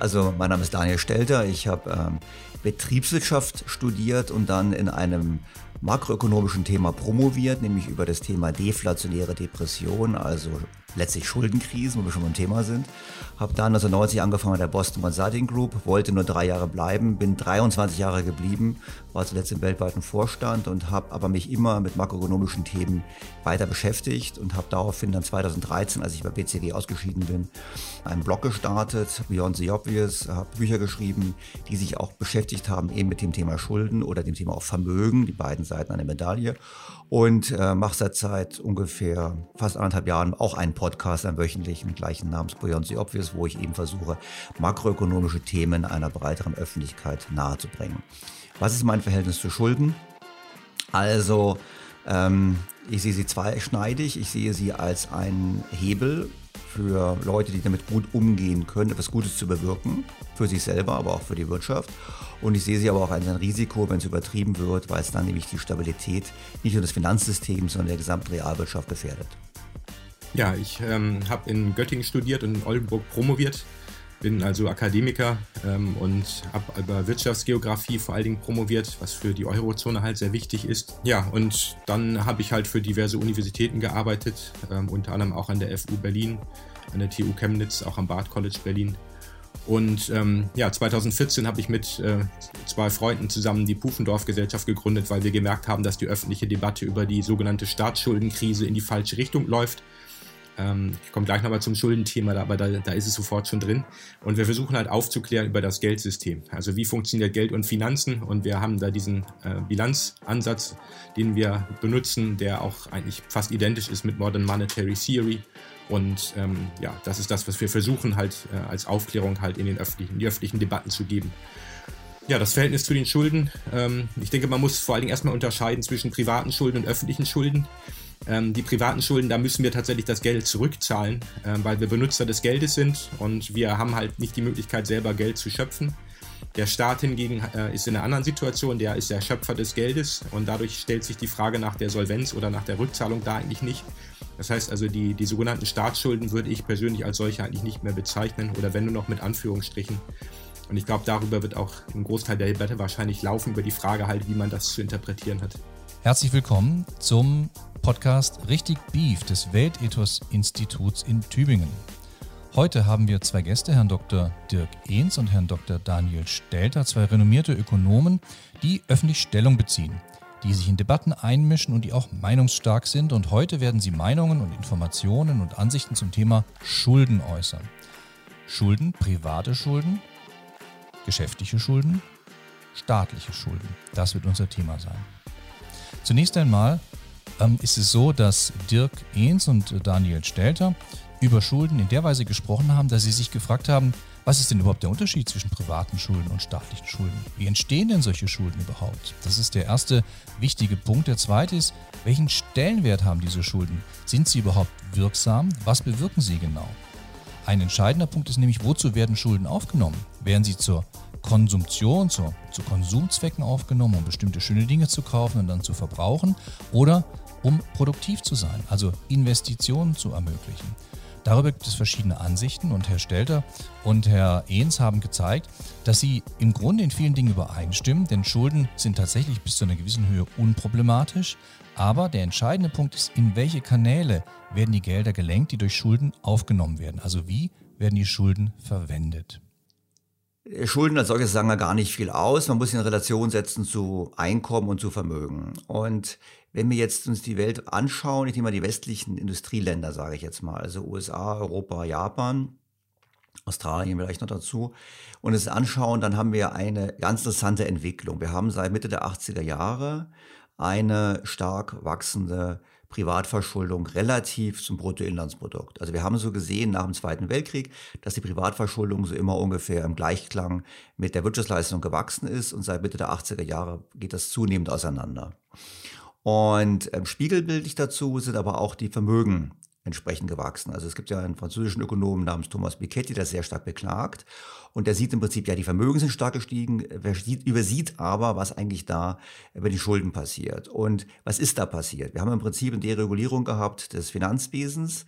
Also mein Name ist Daniel Stelter. Ich habe ähm, Betriebswirtschaft studiert und dann in einem makroökonomischen Thema promoviert, nämlich über das Thema deflationäre Depression, also letztlich Schuldenkrisen, wo wir schon beim Thema sind. Habe dann 1990 angefangen mit der Boston Consulting Group, wollte nur drei Jahre bleiben, bin 23 Jahre geblieben, war zuletzt im weltweiten Vorstand und habe aber mich immer mit makroökonomischen Themen weiter beschäftigt und habe daraufhin dann 2013, als ich bei BCG ausgeschieden bin, einen Blog gestartet, Beyond the Obvious, habe Bücher geschrieben, die sich auch beschäftigt haben eben mit dem Thema Schulden oder dem Thema auch Vermögen, die beiden Seiten einer Medaille und äh, mache seit ungefähr fast anderthalb Jahren auch einen Podcast, einen wöchentlichen, gleichen Namens Beyond the Obvious, wo ich eben versuche, makroökonomische Themen einer breiteren Öffentlichkeit nahezubringen. Was ist mein Verhältnis zu Schulden? Also, ähm, ich sehe sie zweischneidig. Ich sehe sie als einen Hebel für Leute, die damit gut umgehen können, etwas Gutes zu bewirken, für sich selber, aber auch für die Wirtschaft. Und ich sehe sie aber auch als ein Risiko, wenn es übertrieben wird, weil es dann nämlich die Stabilität nicht nur des Finanzsystems, sondern der gesamten Realwirtschaft gefährdet. Ja, ich ähm, habe in Göttingen studiert und in Oldenburg promoviert, bin also Akademiker ähm, und habe über Wirtschaftsgeografie vor allen Dingen promoviert, was für die Eurozone halt sehr wichtig ist. Ja, und dann habe ich halt für diverse Universitäten gearbeitet, ähm, unter anderem auch an der FU Berlin, an der TU Chemnitz, auch am Bard College Berlin. Und ähm, ja, 2014 habe ich mit äh, zwei Freunden zusammen die Pufendorf-Gesellschaft gegründet, weil wir gemerkt haben, dass die öffentliche Debatte über die sogenannte Staatsschuldenkrise in die falsche Richtung läuft. Ähm, ich komme gleich nochmal zum Schuldenthema, aber da, da ist es sofort schon drin. Und wir versuchen halt aufzuklären über das Geldsystem. Also wie funktioniert Geld und Finanzen? Und wir haben da diesen äh, Bilanzansatz, den wir benutzen, der auch eigentlich fast identisch ist mit Modern Monetary Theory. Und ähm, ja, das ist das, was wir versuchen halt äh, als Aufklärung halt in, den öffentlichen, die öffentlichen Debatten zu geben. Ja, das Verhältnis zu den Schulden. Ähm, ich denke, man muss vor allen Dingen erstmal unterscheiden zwischen privaten Schulden und öffentlichen Schulden. Ähm, die privaten Schulden, da müssen wir tatsächlich das Geld zurückzahlen, äh, weil wir Benutzer des Geldes sind und wir haben halt nicht die Möglichkeit, selber Geld zu schöpfen. Der Staat hingegen äh, ist in einer anderen Situation, der ist der Schöpfer des Geldes und dadurch stellt sich die Frage nach der Solvenz oder nach der Rückzahlung da eigentlich nicht. Das heißt also, die, die sogenannten Staatsschulden würde ich persönlich als solche eigentlich nicht mehr bezeichnen oder wenn nur noch mit Anführungsstrichen. Und ich glaube, darüber wird auch ein Großteil der Debatte wahrscheinlich laufen, über die Frage halt, wie man das zu interpretieren hat. Herzlich willkommen zum Podcast Richtig Beef des Weltethos-Instituts in Tübingen. Heute haben wir zwei Gäste, Herrn Dr. Dirk Ehns und Herrn Dr. Daniel Stelter, zwei renommierte Ökonomen, die öffentlich Stellung beziehen, die sich in Debatten einmischen und die auch meinungsstark sind. Und heute werden sie Meinungen und Informationen und Ansichten zum Thema Schulden äußern. Schulden, private Schulden, geschäftliche Schulden, staatliche Schulden. Das wird unser Thema sein. Zunächst einmal ähm, ist es so, dass Dirk Ehns und Daniel Stelter über Schulden in der Weise gesprochen haben, dass sie sich gefragt haben, was ist denn überhaupt der Unterschied zwischen privaten Schulden und staatlichen Schulden? Wie entstehen denn solche Schulden überhaupt? Das ist der erste wichtige Punkt. Der zweite ist, welchen Stellenwert haben diese Schulden? Sind sie überhaupt wirksam? Was bewirken sie genau? Ein entscheidender Punkt ist nämlich, wozu werden Schulden aufgenommen? Werden sie zur Konsumption, zu, zu Konsumzwecken aufgenommen, um bestimmte schöne Dinge zu kaufen und dann zu verbrauchen oder um produktiv zu sein, also Investitionen zu ermöglichen. Darüber gibt es verschiedene Ansichten und Herr Stelter und Herr Ehns haben gezeigt, dass sie im Grunde in vielen Dingen übereinstimmen, denn Schulden sind tatsächlich bis zu einer gewissen Höhe unproblematisch. Aber der entscheidende Punkt ist, in welche Kanäle werden die Gelder gelenkt, die durch Schulden aufgenommen werden. Also wie werden die Schulden verwendet. Schulden als solches sagen ja gar nicht viel aus. Man muss sie in Relation setzen zu Einkommen und zu Vermögen. Und wenn wir jetzt uns die Welt anschauen, ich nehme mal die westlichen Industrieländer, sage ich jetzt mal, also USA, Europa, Japan, Australien vielleicht noch dazu, und es anschauen, dann haben wir eine ganz interessante Entwicklung. Wir haben seit Mitte der 80er Jahre eine stark wachsende Privatverschuldung relativ zum Bruttoinlandsprodukt. Also wir haben so gesehen nach dem Zweiten Weltkrieg, dass die Privatverschuldung so immer ungefähr im Gleichklang mit der Wirtschaftsleistung gewachsen ist und seit Mitte der 80er Jahre geht das zunehmend auseinander. Und ähm, spiegelbildlich dazu sind aber auch die Vermögen entsprechend gewachsen. Also es gibt ja einen französischen Ökonomen namens Thomas Piketty, der sehr stark beklagt. Und der sieht im Prinzip, ja, die Vermögen sind stark gestiegen, übersieht aber, was eigentlich da über die Schulden passiert. Und was ist da passiert? Wir haben im Prinzip eine Deregulierung gehabt des Finanzwesens.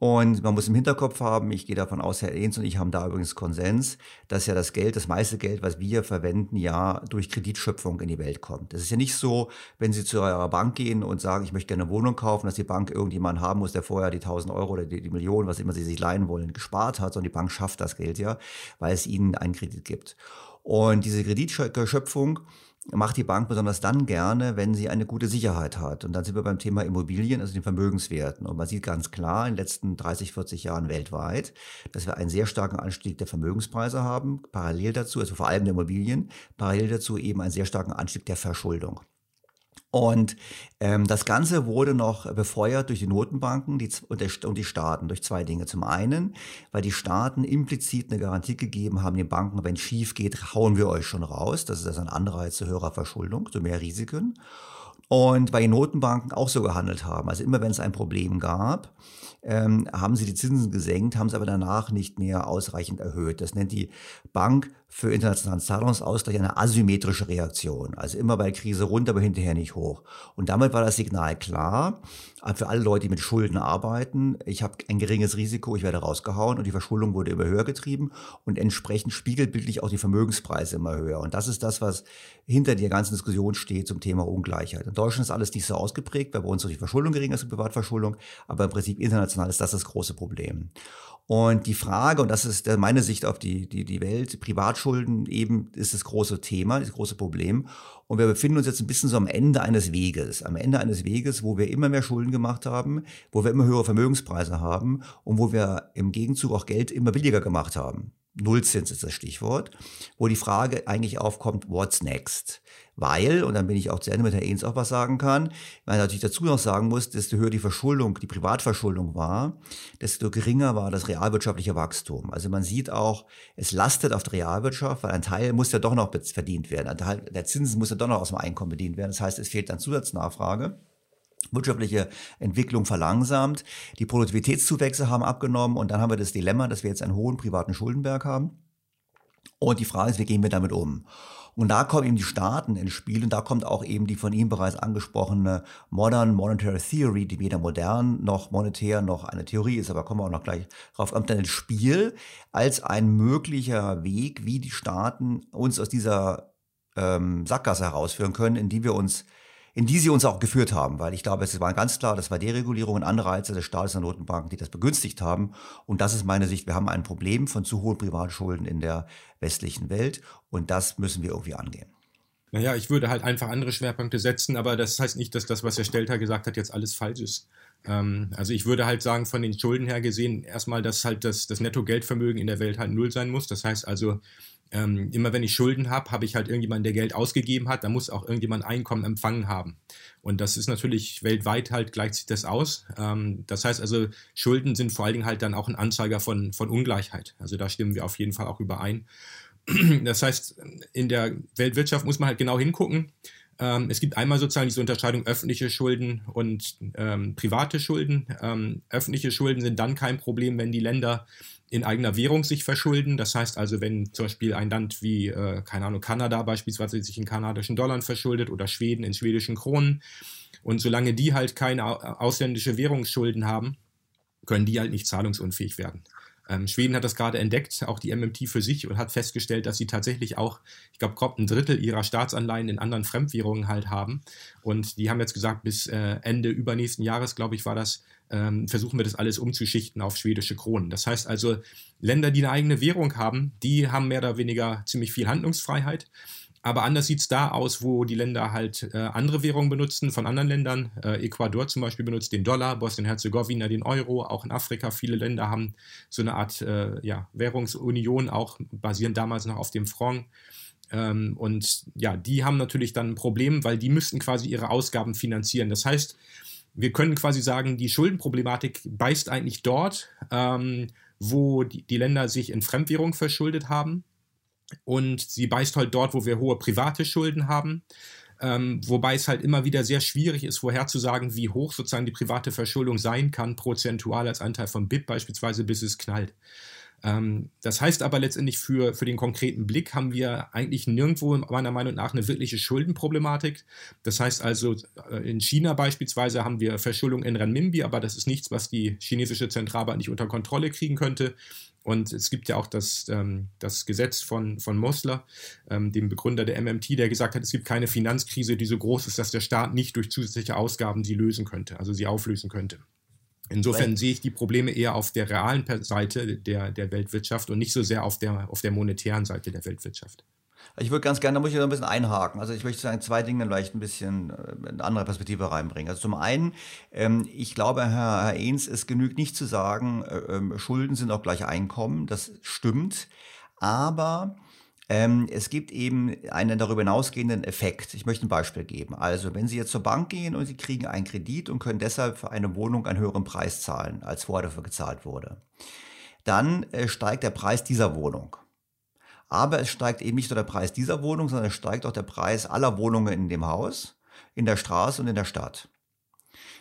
Und man muss im Hinterkopf haben, ich gehe davon aus, Herr Ehns und ich haben da übrigens Konsens, dass ja das Geld, das meiste Geld, was wir verwenden, ja durch Kreditschöpfung in die Welt kommt. Das ist ja nicht so, wenn Sie zu eurer Bank gehen und sagen, ich möchte gerne eine Wohnung kaufen, dass die Bank irgendjemanden haben muss, der vorher die 1000 Euro oder die, die Millionen, was immer Sie sich leihen wollen, gespart hat, sondern die Bank schafft das Geld ja, weil es ihnen einen Kredit gibt. Und diese Kreditschöpfung macht die Bank besonders dann gerne, wenn sie eine gute Sicherheit hat. Und dann sind wir beim Thema Immobilien, also den Vermögenswerten. Und man sieht ganz klar in den letzten 30, 40 Jahren weltweit, dass wir einen sehr starken Anstieg der Vermögenspreise haben. Parallel dazu, also vor allem der Immobilien, parallel dazu eben einen sehr starken Anstieg der Verschuldung. Und ähm, das Ganze wurde noch befeuert durch die Notenbanken die, und, der, und, die Staaten durch zwei Dinge. Zum einen, weil die Staaten implizit eine Garantie gegeben haben den Banken, wenn es schief geht, hauen wir euch schon raus. Das ist also ein Anreiz zu höherer Verschuldung, zu mehr Risiken. Und weil die Notenbanken auch so gehandelt haben. Also immer wenn es ein Problem gab, ähm, haben sie die Zinsen gesenkt, haben sie aber danach nicht mehr ausreichend erhöht. Das nennt die Bank für internationalen Zahlungsausgleich eine asymmetrische Reaktion. Also immer bei der Krise runter, aber hinterher nicht hoch. Und damit war das Signal klar, für alle Leute, die mit Schulden arbeiten, ich habe ein geringes Risiko, ich werde rausgehauen und die Verschuldung wurde immer höher getrieben und entsprechend spiegelbildlich auch die Vermögenspreise immer höher. Und das ist das, was hinter der ganzen Diskussion steht zum Thema Ungleichheit. In Deutschland ist alles nicht so ausgeprägt, weil bei uns so die Verschuldung geringer ist, die Privatverschuldung, aber im Prinzip international ist das das große Problem. Und die Frage, und das ist meine Sicht auf die, die, die Welt, Privatschulden eben ist das große Thema, das große Problem. Und wir befinden uns jetzt ein bisschen so am Ende eines Weges. Am Ende eines Weges, wo wir immer mehr Schulden gemacht haben, wo wir immer höhere Vermögenspreise haben und wo wir im Gegenzug auch Geld immer billiger gemacht haben. Nullzins ist das Stichwort, wo die Frage eigentlich aufkommt, what's next? Weil, und dann bin ich auch zu Ende mit Herrn Ehns auch was sagen kann, weil natürlich dazu noch sagen muss, desto höher die Verschuldung, die Privatverschuldung war, desto geringer war das realwirtschaftliche Wachstum. Also man sieht auch, es lastet auf der Realwirtschaft, weil ein Teil muss ja doch noch verdient werden. Ein Teil der Zinsen muss ja doch noch aus dem Einkommen bedient werden. Das heißt, es fehlt dann Zusatznachfrage wirtschaftliche Entwicklung verlangsamt, die Produktivitätszuwächse haben abgenommen und dann haben wir das Dilemma, dass wir jetzt einen hohen privaten Schuldenberg haben. Und die Frage ist, wie gehen wir damit um? Und da kommen eben die Staaten ins Spiel und da kommt auch eben die von ihm bereits angesprochene Modern Monetary Theory, die weder modern noch monetär noch eine Theorie ist, aber kommen wir auch noch gleich drauf, kommt dann ins Spiel als ein möglicher Weg, wie die Staaten uns aus dieser ähm, Sackgasse herausführen können, in die wir uns in die sie uns auch geführt haben, weil ich glaube, es war ganz klar, das war Deregulierung und Anreize des Staates und der Notenbanken, die das begünstigt haben. Und das ist meine Sicht. Wir haben ein Problem von zu hohen Privatschulden in der westlichen Welt und das müssen wir irgendwie angehen. Naja, ich würde halt einfach andere Schwerpunkte setzen, aber das heißt nicht, dass das, was Herr Stelter gesagt hat, jetzt alles falsch ist. Ähm, also ich würde halt sagen, von den Schulden her gesehen, erstmal, dass halt das, das Netto-Geldvermögen in der Welt halt null sein muss. Das heißt also, ähm, immer wenn ich Schulden habe, habe ich halt irgendjemanden, der Geld ausgegeben hat, da muss auch irgendjemand Einkommen empfangen haben. Und das ist natürlich weltweit halt gleicht sich das aus. Ähm, das heißt also, Schulden sind vor allen Dingen halt dann auch ein Anzeiger von, von Ungleichheit. Also da stimmen wir auf jeden Fall auch überein. Das heißt, in der Weltwirtschaft muss man halt genau hingucken. Ähm, es gibt einmal sozusagen diese Unterscheidung öffentliche Schulden und ähm, private Schulden. Ähm, öffentliche Schulden sind dann kein Problem, wenn die Länder in eigener Währung sich verschulden. Das heißt also, wenn zum Beispiel ein Land wie, äh, keine Ahnung, Kanada beispielsweise sich in kanadischen Dollar verschuldet oder Schweden in schwedischen Kronen. Und solange die halt keine ausländische Währungsschulden haben, können die halt nicht zahlungsunfähig werden. Ähm, Schweden hat das gerade entdeckt, auch die MMT für sich, und hat festgestellt, dass sie tatsächlich auch, ich glaube, grob ein Drittel ihrer Staatsanleihen in anderen Fremdwährungen halt haben. Und die haben jetzt gesagt, bis äh, Ende übernächsten Jahres, glaube ich, war das, ähm, versuchen wir das alles umzuschichten auf schwedische Kronen. Das heißt also, Länder, die eine eigene Währung haben, die haben mehr oder weniger ziemlich viel Handlungsfreiheit. Aber anders sieht es da aus, wo die Länder halt äh, andere Währungen benutzen von anderen Ländern. Äh, Ecuador zum Beispiel benutzt den Dollar, Bosnien-Herzegowina den Euro, auch in Afrika viele Länder haben so eine Art äh, ja, Währungsunion, auch basierend damals noch auf dem Franc. Ähm, und ja, die haben natürlich dann ein Problem, weil die müssten quasi ihre Ausgaben finanzieren. Das heißt, wir können quasi sagen, die Schuldenproblematik beißt eigentlich dort, ähm, wo die, die Länder sich in Fremdwährung verschuldet haben und sie beißt halt dort, wo wir hohe private Schulden haben. Ähm, wobei es halt immer wieder sehr schwierig ist, vorherzusagen, wie hoch sozusagen die private Verschuldung sein kann, prozentual als Anteil von BIP beispielsweise, bis es knallt. Ähm, das heißt aber letztendlich für, für den konkreten Blick haben wir eigentlich nirgendwo meiner Meinung nach eine wirkliche Schuldenproblematik. Das heißt also, äh, in China beispielsweise haben wir Verschuldung in Renminbi, aber das ist nichts, was die chinesische Zentralbank nicht unter Kontrolle kriegen könnte. Und es gibt ja auch das, ähm, das Gesetz von, von Mosler, ähm, dem Begründer der MMT, der gesagt hat, es gibt keine Finanzkrise, die so groß ist, dass der Staat nicht durch zusätzliche Ausgaben sie lösen könnte, also sie auflösen könnte. Insofern sehe ich die Probleme eher auf der realen Seite der, der Weltwirtschaft und nicht so sehr auf der, auf der monetären Seite der Weltwirtschaft. Ich würde ganz gerne, da muss ich noch ein bisschen einhaken. Also ich möchte sagen, zwei Dinge vielleicht ein bisschen äh, eine andere Perspektive reinbringen. Also zum einen, ähm, ich glaube, Herr, Herr Ehns, es genügt nicht zu sagen, äh, ähm, Schulden sind auch gleich Einkommen. Das stimmt. Aber ähm, es gibt eben einen darüber hinausgehenden Effekt. Ich möchte ein Beispiel geben. Also, wenn Sie jetzt zur Bank gehen und Sie kriegen einen Kredit und können deshalb für eine Wohnung einen höheren Preis zahlen, als vorher dafür gezahlt wurde, dann äh, steigt der Preis dieser Wohnung. Aber es steigt eben nicht nur der Preis dieser Wohnung, sondern es steigt auch der Preis aller Wohnungen in dem Haus, in der Straße und in der Stadt.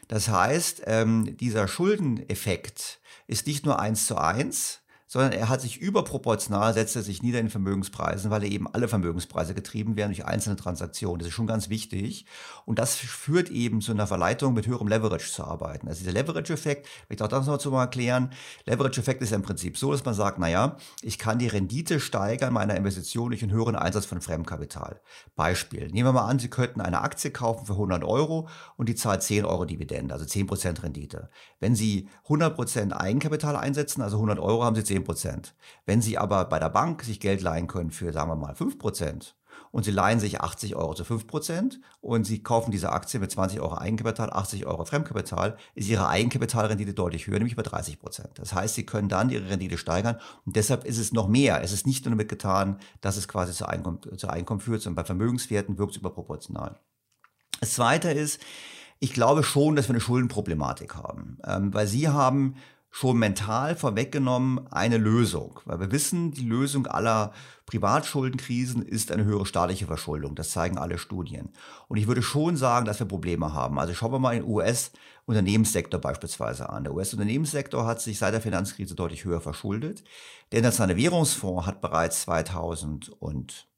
Das heißt, ähm, dieser Schuldeneffekt ist nicht nur eins zu eins, sondern er hat sich überproportional, setzt er sich nieder in Vermögenspreisen, weil er eben alle Vermögenspreise getrieben werden durch einzelne Transaktionen. Das ist schon ganz wichtig. Und das führt eben zu einer Verleitung, mit höherem Leverage zu arbeiten. Also dieser Leverage-Effekt, ich auch das noch mal erklären, Leverage-Effekt ist ja im Prinzip so, dass man sagt, naja, ich kann die Rendite steigern meiner Investition durch einen höheren Einsatz von Fremdkapital. Beispiel, nehmen wir mal an, Sie könnten eine Aktie kaufen für 100 Euro und die zahlt 10 Euro Dividende, also 10% Rendite. Wenn Sie 100% Eigenkapital einsetzen, also 100 Euro, haben Sie 10 10 Prozent. Wenn Sie aber bei der Bank sich Geld leihen können für, sagen wir mal, 5 Prozent und Sie leihen sich 80 Euro zu 5 Prozent und Sie kaufen diese Aktie mit 20 Euro Eigenkapital, 80 Euro Fremdkapital, ist Ihre Eigenkapitalrendite deutlich höher, nämlich bei 30 Prozent. Das heißt, Sie können dann Ihre Rendite steigern und deshalb ist es noch mehr. Es ist nicht nur damit getan, dass es quasi zu Einkommen, zu Einkommen führt, sondern bei Vermögenswerten wirkt es überproportional. Das Zweite ist, ich glaube schon, dass wir eine Schuldenproblematik haben, ähm, weil Sie haben schon mental vorweggenommen eine Lösung. Weil wir wissen, die Lösung aller Privatschuldenkrisen ist eine höhere staatliche Verschuldung. Das zeigen alle Studien. Und ich würde schon sagen, dass wir Probleme haben. Also schauen wir mal den US-Unternehmenssektor beispielsweise an. Der US-Unternehmenssektor hat sich seit der Finanzkrise deutlich höher verschuldet. Der Internationale Währungsfonds hat bereits 2019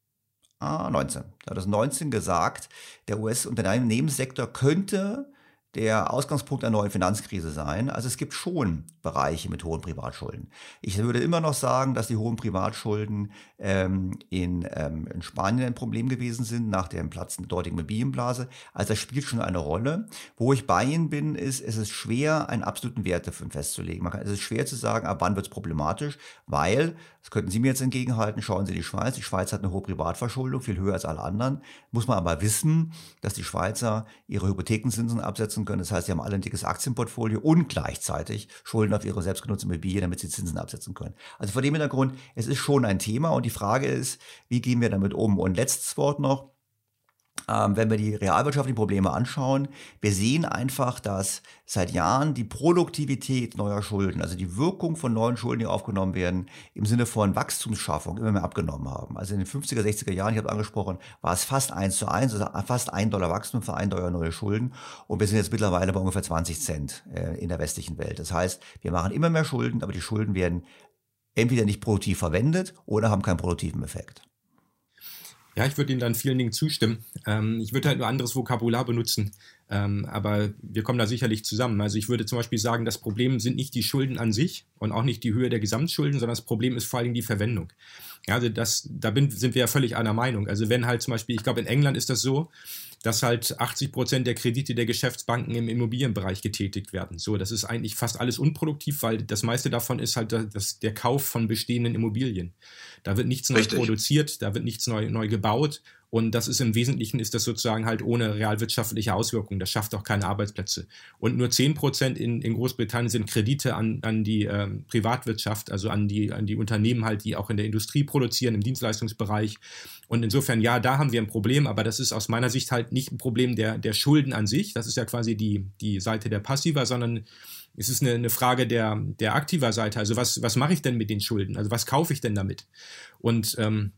2019 gesagt, der US-Unternehmenssektor könnte der Ausgangspunkt einer neuen Finanzkrise sein. Also es gibt schon Bereiche mit hohen Privatschulden. Ich würde immer noch sagen, dass die hohen Privatschulden ähm, in, ähm, in Spanien ein Problem gewesen sind nach dem Platzen der dortigen Immobilienblase. Also das spielt schon eine Rolle. Wo ich bei Ihnen bin, ist, es ist schwer, einen absoluten Wert dafür festzulegen. Kann, es ist schwer zu sagen, ab wann wird es problematisch, weil, das könnten Sie mir jetzt entgegenhalten, schauen Sie die Schweiz. Die Schweiz hat eine hohe Privatverschuldung, viel höher als alle anderen. Muss man aber wissen, dass die Schweizer ihre Hypothekenzinsen absetzen nutzen können. Das heißt, sie haben alle ein dickes Aktienportfolio und gleichzeitig Schulden auf ihre selbstgenutzte Immobilie, damit sie Zinsen absetzen können. Also vor dem Hintergrund, es ist schon ein Thema und die Frage ist, wie gehen wir damit um? Und letztes Wort noch, wenn wir die realwirtschaftlichen Probleme anschauen, wir sehen einfach, dass seit Jahren die Produktivität neuer Schulden, also die Wirkung von neuen Schulden, die aufgenommen werden, im Sinne von Wachstumsschaffung immer mehr abgenommen haben. Also in den 50er, 60er Jahren, ich habe angesprochen, war es fast eins zu eins, also fast ein Dollar Wachstum für ein Dollar neue Schulden. Und wir sind jetzt mittlerweile bei ungefähr 20 Cent äh, in der westlichen Welt. Das heißt, wir machen immer mehr Schulden, aber die Schulden werden entweder nicht produktiv verwendet oder haben keinen produktiven Effekt. Ja, ich würde Ihnen dann vielen Dingen zustimmen. Ähm, ich würde halt nur anderes Vokabular benutzen, ähm, aber wir kommen da sicherlich zusammen. Also ich würde zum Beispiel sagen, das Problem sind nicht die Schulden an sich und auch nicht die Höhe der Gesamtschulden, sondern das Problem ist vor allem die Verwendung. Ja, also das, da bin, sind wir ja völlig einer Meinung. Also wenn halt zum Beispiel, ich glaube in England ist das so, dass halt 80 Prozent der Kredite der Geschäftsbanken im Immobilienbereich getätigt werden. So, das ist eigentlich fast alles unproduktiv, weil das meiste davon ist halt das, der Kauf von bestehenden Immobilien. Da wird nichts Richtig. neu produziert, da wird nichts neu, neu gebaut und das ist im Wesentlichen ist das sozusagen halt ohne realwirtschaftliche Auswirkungen. Das schafft auch keine Arbeitsplätze. Und nur 10 Prozent in, in Großbritannien sind Kredite an, an die ähm, Privatwirtschaft, also an die, an die Unternehmen halt, die auch in der Industrie produzieren, im Dienstleistungsbereich. Und insofern, ja, da haben wir ein Problem, aber das ist aus meiner Sicht halt nicht ein Problem der, der Schulden an sich. Das ist ja quasi die, die Seite der Passiver, sondern es ist eine, eine Frage der, der aktiver Seite. Also was, was mache ich denn mit den Schulden? Also was kaufe ich denn damit? Und ähm,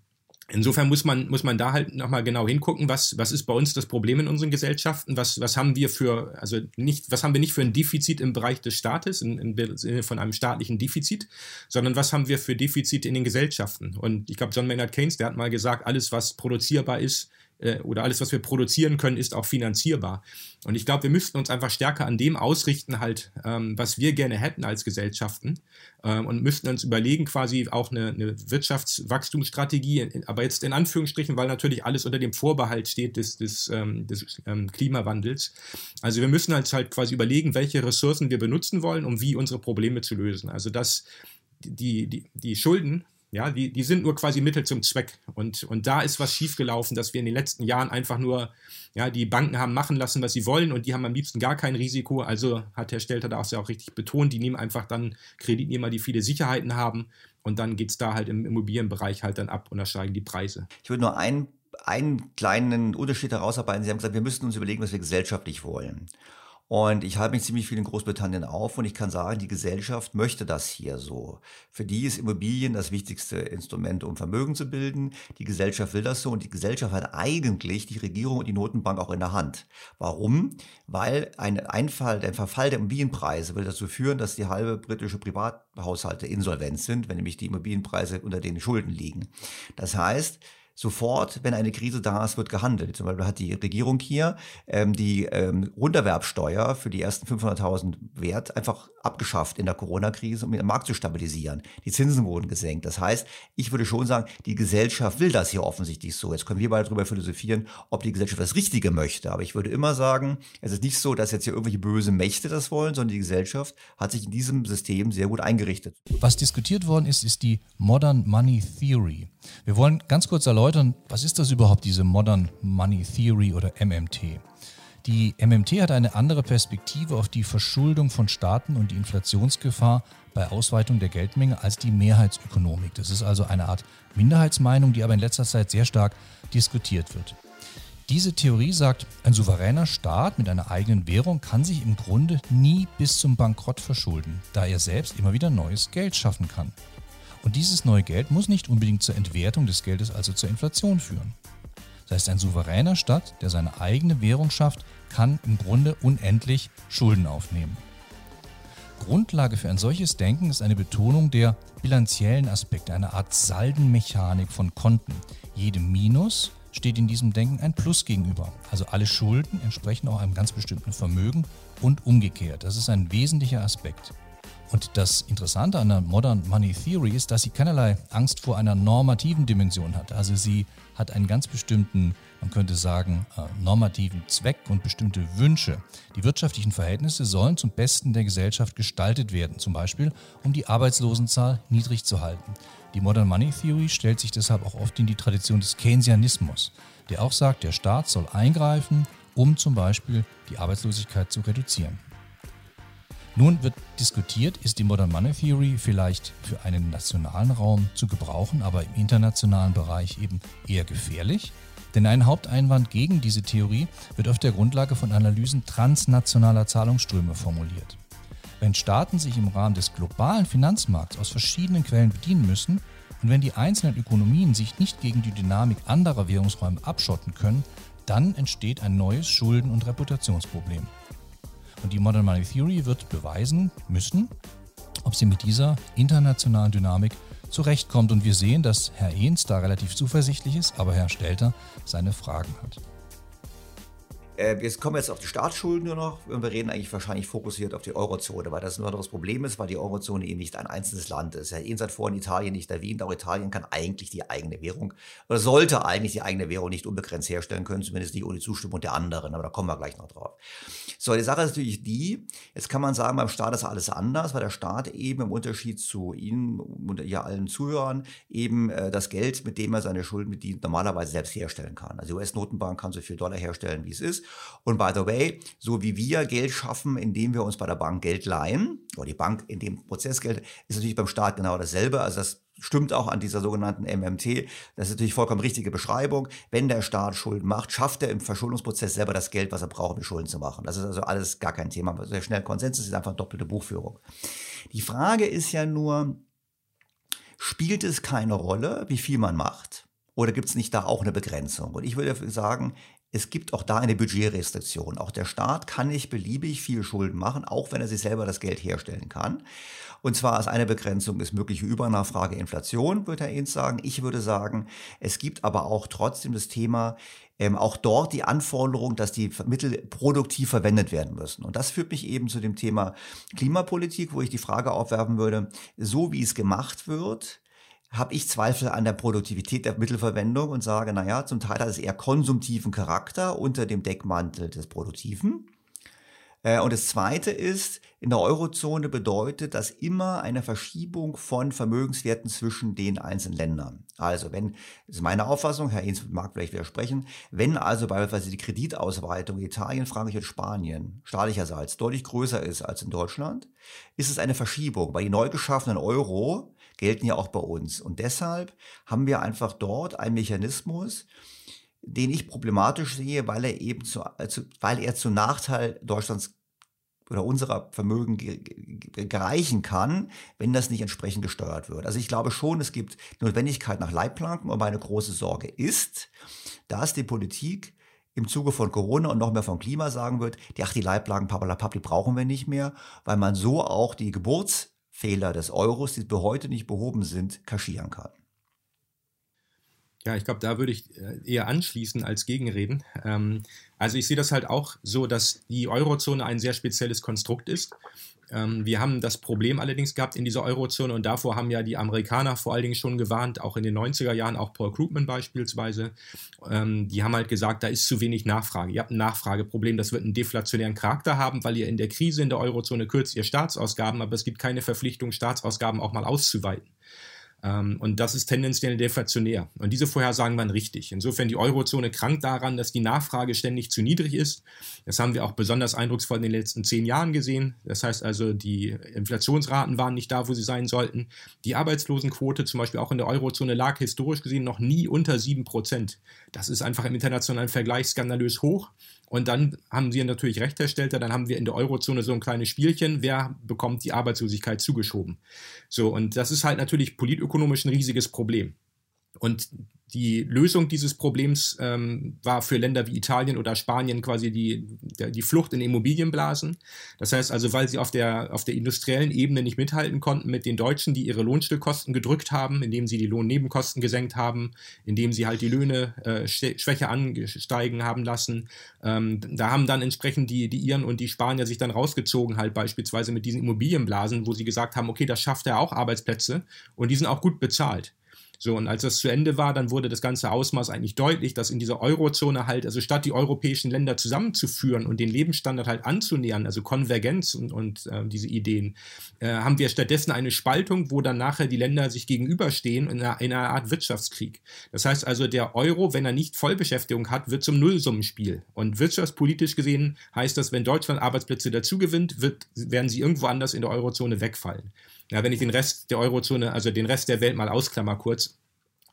Insofern muss man, muss man da halt nochmal genau hingucken, was, was ist bei uns das Problem in unseren Gesellschaften, was, was haben wir für, also nicht, was haben wir nicht für ein Defizit im Bereich des Staates, im, im Sinne von einem staatlichen Defizit, sondern was haben wir für Defizite in den Gesellschaften. Und ich glaube, John Maynard Keynes, der hat mal gesagt, alles, was produzierbar ist, äh, oder alles, was wir produzieren können, ist auch finanzierbar. Und ich glaube, wir müssten uns einfach stärker an dem ausrichten, halt, ähm, was wir gerne hätten als Gesellschaften ähm, und müssten uns überlegen, quasi auch eine, eine Wirtschaftswachstumsstrategie, aber jetzt in Anführungsstrichen, weil natürlich alles unter dem Vorbehalt steht des, des, ähm, des ähm, Klimawandels. Also wir müssen halt, halt quasi überlegen, welche Ressourcen wir benutzen wollen, um wie unsere Probleme zu lösen. Also dass die, die, die Schulden ja, die, die sind nur quasi Mittel zum Zweck. Und, und da ist was schiefgelaufen, dass wir in den letzten Jahren einfach nur, ja, die Banken haben machen lassen, was sie wollen und die haben am liebsten gar kein Risiko. Also hat Herr Stelter da auch sehr auch richtig betont, die nehmen einfach dann Kreditnehmer, die viele Sicherheiten haben und dann geht es da halt im Immobilienbereich halt dann ab und da steigen die Preise. Ich würde nur einen, einen kleinen Unterschied herausarbeiten. Sie haben gesagt, wir müssen uns überlegen, was wir gesellschaftlich wollen. Und ich halte mich ziemlich viel in Großbritannien auf und ich kann sagen, die Gesellschaft möchte das hier so. Für die ist Immobilien das wichtigste Instrument, um Vermögen zu bilden. Die Gesellschaft will das so und die Gesellschaft hat eigentlich die Regierung und die Notenbank auch in der Hand. Warum? Weil ein Einfall, der Verfall der Immobilienpreise will dazu führen, dass die halbe britische Privathaushalte insolvent sind, wenn nämlich die Immobilienpreise unter den Schulden liegen. Das heißt, sofort, wenn eine Krise da ist, wird gehandelt. Zum Beispiel hat die Regierung hier ähm, die ähm, Runterwerbsteuer für die ersten 500.000 Wert einfach abgeschafft in der Corona-Krise, um den Markt zu stabilisieren. Die Zinsen wurden gesenkt. Das heißt, ich würde schon sagen, die Gesellschaft will das hier offensichtlich so. Jetzt können wir beide darüber philosophieren, ob die Gesellschaft das Richtige möchte. Aber ich würde immer sagen, es ist nicht so, dass jetzt hier irgendwelche böse Mächte das wollen, sondern die Gesellschaft hat sich in diesem System sehr gut eingerichtet. Was diskutiert worden ist, ist die Modern Money Theory. Wir wollen ganz kurz erläutern, was ist das überhaupt, diese Modern Money Theory oder MMT? Die MMT hat eine andere Perspektive auf die Verschuldung von Staaten und die Inflationsgefahr bei Ausweitung der Geldmenge als die Mehrheitsökonomik. Das ist also eine Art Minderheitsmeinung, die aber in letzter Zeit sehr stark diskutiert wird. Diese Theorie sagt, ein souveräner Staat mit einer eigenen Währung kann sich im Grunde nie bis zum Bankrott verschulden, da er selbst immer wieder neues Geld schaffen kann. Und dieses neue Geld muss nicht unbedingt zur Entwertung des Geldes, also zur Inflation führen. Das heißt, ein souveräner Staat, der seine eigene Währung schafft, kann im Grunde unendlich Schulden aufnehmen. Grundlage für ein solches Denken ist eine Betonung der bilanziellen Aspekte, eine Art Saldenmechanik von Konten. Jedem Minus steht in diesem Denken ein Plus gegenüber. Also alle Schulden entsprechen auch einem ganz bestimmten Vermögen und umgekehrt. Das ist ein wesentlicher Aspekt. Und das Interessante an der Modern Money Theory ist, dass sie keinerlei Angst vor einer normativen Dimension hat. Also sie hat einen ganz bestimmten, man könnte sagen, äh, normativen Zweck und bestimmte Wünsche. Die wirtschaftlichen Verhältnisse sollen zum Besten der Gesellschaft gestaltet werden, zum Beispiel um die Arbeitslosenzahl niedrig zu halten. Die Modern Money Theory stellt sich deshalb auch oft in die Tradition des Keynesianismus, der auch sagt, der Staat soll eingreifen, um zum Beispiel die Arbeitslosigkeit zu reduzieren. Nun wird diskutiert, ist die Modern Money Theory vielleicht für einen nationalen Raum zu gebrauchen, aber im internationalen Bereich eben eher gefährlich? Denn ein Haupteinwand gegen diese Theorie wird auf der Grundlage von Analysen transnationaler Zahlungsströme formuliert. Wenn Staaten sich im Rahmen des globalen Finanzmarkts aus verschiedenen Quellen bedienen müssen und wenn die einzelnen Ökonomien sich nicht gegen die Dynamik anderer Währungsräume abschotten können, dann entsteht ein neues Schulden- und Reputationsproblem. Und die Modern Money Theory wird beweisen müssen, ob sie mit dieser internationalen Dynamik zurechtkommt. Und wir sehen, dass Herr Ehns da relativ zuversichtlich ist, aber Herr Stelter seine Fragen hat. Äh, jetzt kommen wir jetzt auf die Staatsschulden nur noch und wir reden eigentlich wahrscheinlich fokussiert auf die Eurozone, weil das ein anderes Problem ist, weil die Eurozone eben nicht ein einzelnes Land ist. Herr Ehns hat vorhin Italien nicht erwähnt, auch Italien kann eigentlich die eigene Währung oder sollte eigentlich die eigene Währung nicht unbegrenzt herstellen können, zumindest nicht ohne Zustimmung der anderen, aber da kommen wir gleich noch drauf. So, die Sache ist natürlich die, jetzt kann man sagen, beim Staat ist alles anders, weil der Staat eben im Unterschied zu Ihnen und ja allen Zuhörern eben äh, das Geld, mit dem er seine Schulden bedient, normalerweise selbst herstellen kann. Also die US-Notenbank kann so viel Dollar herstellen, wie es ist. Und by the way, so wie wir Geld schaffen, indem wir uns bei der Bank Geld leihen, oder die Bank in dem Prozess Geld, ist natürlich beim Staat genau dasselbe. Also das stimmt auch an dieser sogenannten MMT. Das ist natürlich vollkommen richtige Beschreibung. Wenn der Staat Schulden macht, schafft er im Verschuldungsprozess selber das Geld, was er braucht, um die Schulden zu machen. Das ist also alles gar kein Thema. Sehr schnell Konsens ist einfach doppelte Buchführung. Die Frage ist ja nur, spielt es keine Rolle, wie viel man macht? Oder gibt es nicht da auch eine Begrenzung? Und ich würde sagen, es gibt auch da eine Budgetrestriktion. Auch der Staat kann nicht beliebig viel Schulden machen, auch wenn er sich selber das Geld herstellen kann. Und zwar als eine Begrenzung ist mögliche Übernachfrage Inflation, würde Herr Ehns sagen. Ich würde sagen, es gibt aber auch trotzdem das Thema, ähm, auch dort die Anforderung, dass die Mittel produktiv verwendet werden müssen. Und das führt mich eben zu dem Thema Klimapolitik, wo ich die Frage aufwerfen würde, so wie es gemacht wird, habe ich Zweifel an der Produktivität der Mittelverwendung und sage, naja, zum Teil hat es eher konsumtiven Charakter unter dem Deckmantel des Produktiven. Äh, und das Zweite ist, in der Eurozone bedeutet das immer eine Verschiebung von Vermögenswerten zwischen den einzelnen Ländern. Also wenn, das ist meine Auffassung, Herr Ehns mag vielleicht widersprechen, wenn also beispielsweise die Kreditausweitung in Italien, Frankreich und Spanien staatlicherseits deutlich größer ist als in Deutschland, ist es eine Verschiebung, weil die neu geschaffenen Euro gelten ja auch bei uns. Und deshalb haben wir einfach dort einen Mechanismus, den ich problematisch sehe, weil er eben zu, also, weil er zu Nachteil Deutschlands oder unserer Vermögen gereichen kann, wenn das nicht entsprechend gesteuert wird. Also ich glaube schon, es gibt Notwendigkeit nach Leitplanken, aber eine große Sorge ist, dass die Politik im Zuge von Corona und noch mehr vom Klima sagen wird, die, ach, die Leitplanken, papalapap, die brauchen wir nicht mehr, weil man so auch die Geburts Fehler des Euros, die bis heute nicht behoben sind, kaschieren kann. Ja, ich glaube, da würde ich äh, eher anschließen als gegenreden. Ähm, also ich sehe das halt auch so, dass die Eurozone ein sehr spezielles Konstrukt ist. Ähm, wir haben das Problem allerdings gehabt in dieser Eurozone und davor haben ja die Amerikaner vor allen Dingen schon gewarnt, auch in den 90er Jahren, auch Paul Krugman beispielsweise. Ähm, die haben halt gesagt, da ist zu wenig Nachfrage. Ihr habt ein Nachfrageproblem, das wird einen deflationären Charakter haben, weil ihr in der Krise in der Eurozone kürzt ihr Staatsausgaben, aber es gibt keine Verpflichtung, Staatsausgaben auch mal auszuweiten. Ähm, und das ist tendenziell deflationär. Und diese Vorhersagen waren richtig. Insofern die Eurozone krankt daran, dass die Nachfrage ständig zu niedrig ist. Das haben wir auch besonders eindrucksvoll in den letzten zehn Jahren gesehen. Das heißt also, die Inflationsraten waren nicht da, wo sie sein sollten. Die Arbeitslosenquote zum Beispiel auch in der Eurozone lag historisch gesehen noch nie unter sieben Prozent. Das ist einfach im internationalen Vergleich skandalös hoch. Und dann haben Sie natürlich recht, Herr Stelter, dann haben wir in der Eurozone so ein kleines Spielchen, wer bekommt die Arbeitslosigkeit zugeschoben. So, und das ist halt natürlich politökonomisch ein riesiges Problem. Und die Lösung dieses Problems ähm, war für Länder wie Italien oder Spanien quasi die, die Flucht in Immobilienblasen. Das heißt also, weil sie auf der, auf der industriellen Ebene nicht mithalten konnten mit den Deutschen, die ihre Lohnstückkosten gedrückt haben, indem sie die Lohnnebenkosten gesenkt haben, indem sie halt die Löhne äh, schwächer ansteigen haben lassen. Ähm, da haben dann entsprechend die, die Iren und die Spanier sich dann rausgezogen, halt beispielsweise mit diesen Immobilienblasen, wo sie gesagt haben, okay, das schafft ja auch Arbeitsplätze und die sind auch gut bezahlt. So, und als das zu Ende war, dann wurde das ganze Ausmaß eigentlich deutlich, dass in dieser Eurozone halt, also statt die europäischen Länder zusammenzuführen und den Lebensstandard halt anzunähern, also Konvergenz und, und äh, diese Ideen, äh, haben wir stattdessen eine Spaltung, wo dann nachher die Länder sich gegenüberstehen in einer, in einer Art Wirtschaftskrieg. Das heißt also, der Euro, wenn er nicht Vollbeschäftigung hat, wird zum Nullsummenspiel. Und wirtschaftspolitisch gesehen heißt das, wenn Deutschland Arbeitsplätze dazugewinnt, wird, werden sie irgendwo anders in der Eurozone wegfallen. Ja, wenn ich den Rest der Eurozone, also den Rest der Welt mal ausklammer kurz,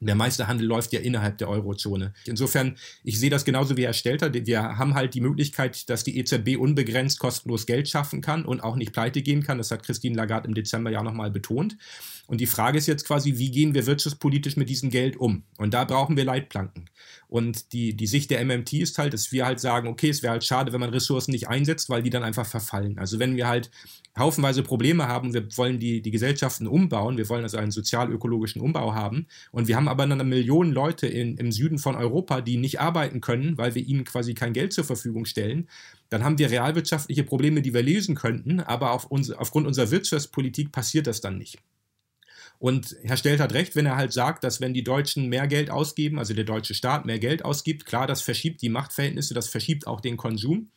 der meiste Handel läuft ja innerhalb der Eurozone. Insofern, ich sehe das genauso wie Herr Stelter. Wir haben halt die Möglichkeit, dass die EZB unbegrenzt kostenlos Geld schaffen kann und auch nicht pleite gehen kann. Das hat Christine Lagarde im Dezember ja nochmal betont. Und die Frage ist jetzt quasi, wie gehen wir wirtschaftspolitisch mit diesem Geld um? Und da brauchen wir Leitplanken. Und die, die Sicht der MMT ist halt, dass wir halt sagen, okay, es wäre halt schade, wenn man Ressourcen nicht einsetzt, weil die dann einfach verfallen. Also wenn wir halt haufenweise Probleme haben, wir wollen die, die Gesellschaften umbauen, wir wollen also einen sozial-ökologischen Umbau haben und wir haben aber dann eine Million Leute in, im Süden von Europa, die nicht arbeiten können, weil wir ihnen quasi kein Geld zur Verfügung stellen, dann haben wir realwirtschaftliche Probleme, die wir lösen könnten, aber auf uns, aufgrund unserer Wirtschaftspolitik passiert das dann nicht. Und Herr Stelt hat recht, wenn er halt sagt, dass wenn die Deutschen mehr Geld ausgeben, also der deutsche Staat mehr Geld ausgibt, klar, das verschiebt die Machtverhältnisse, das verschiebt auch den Konsum.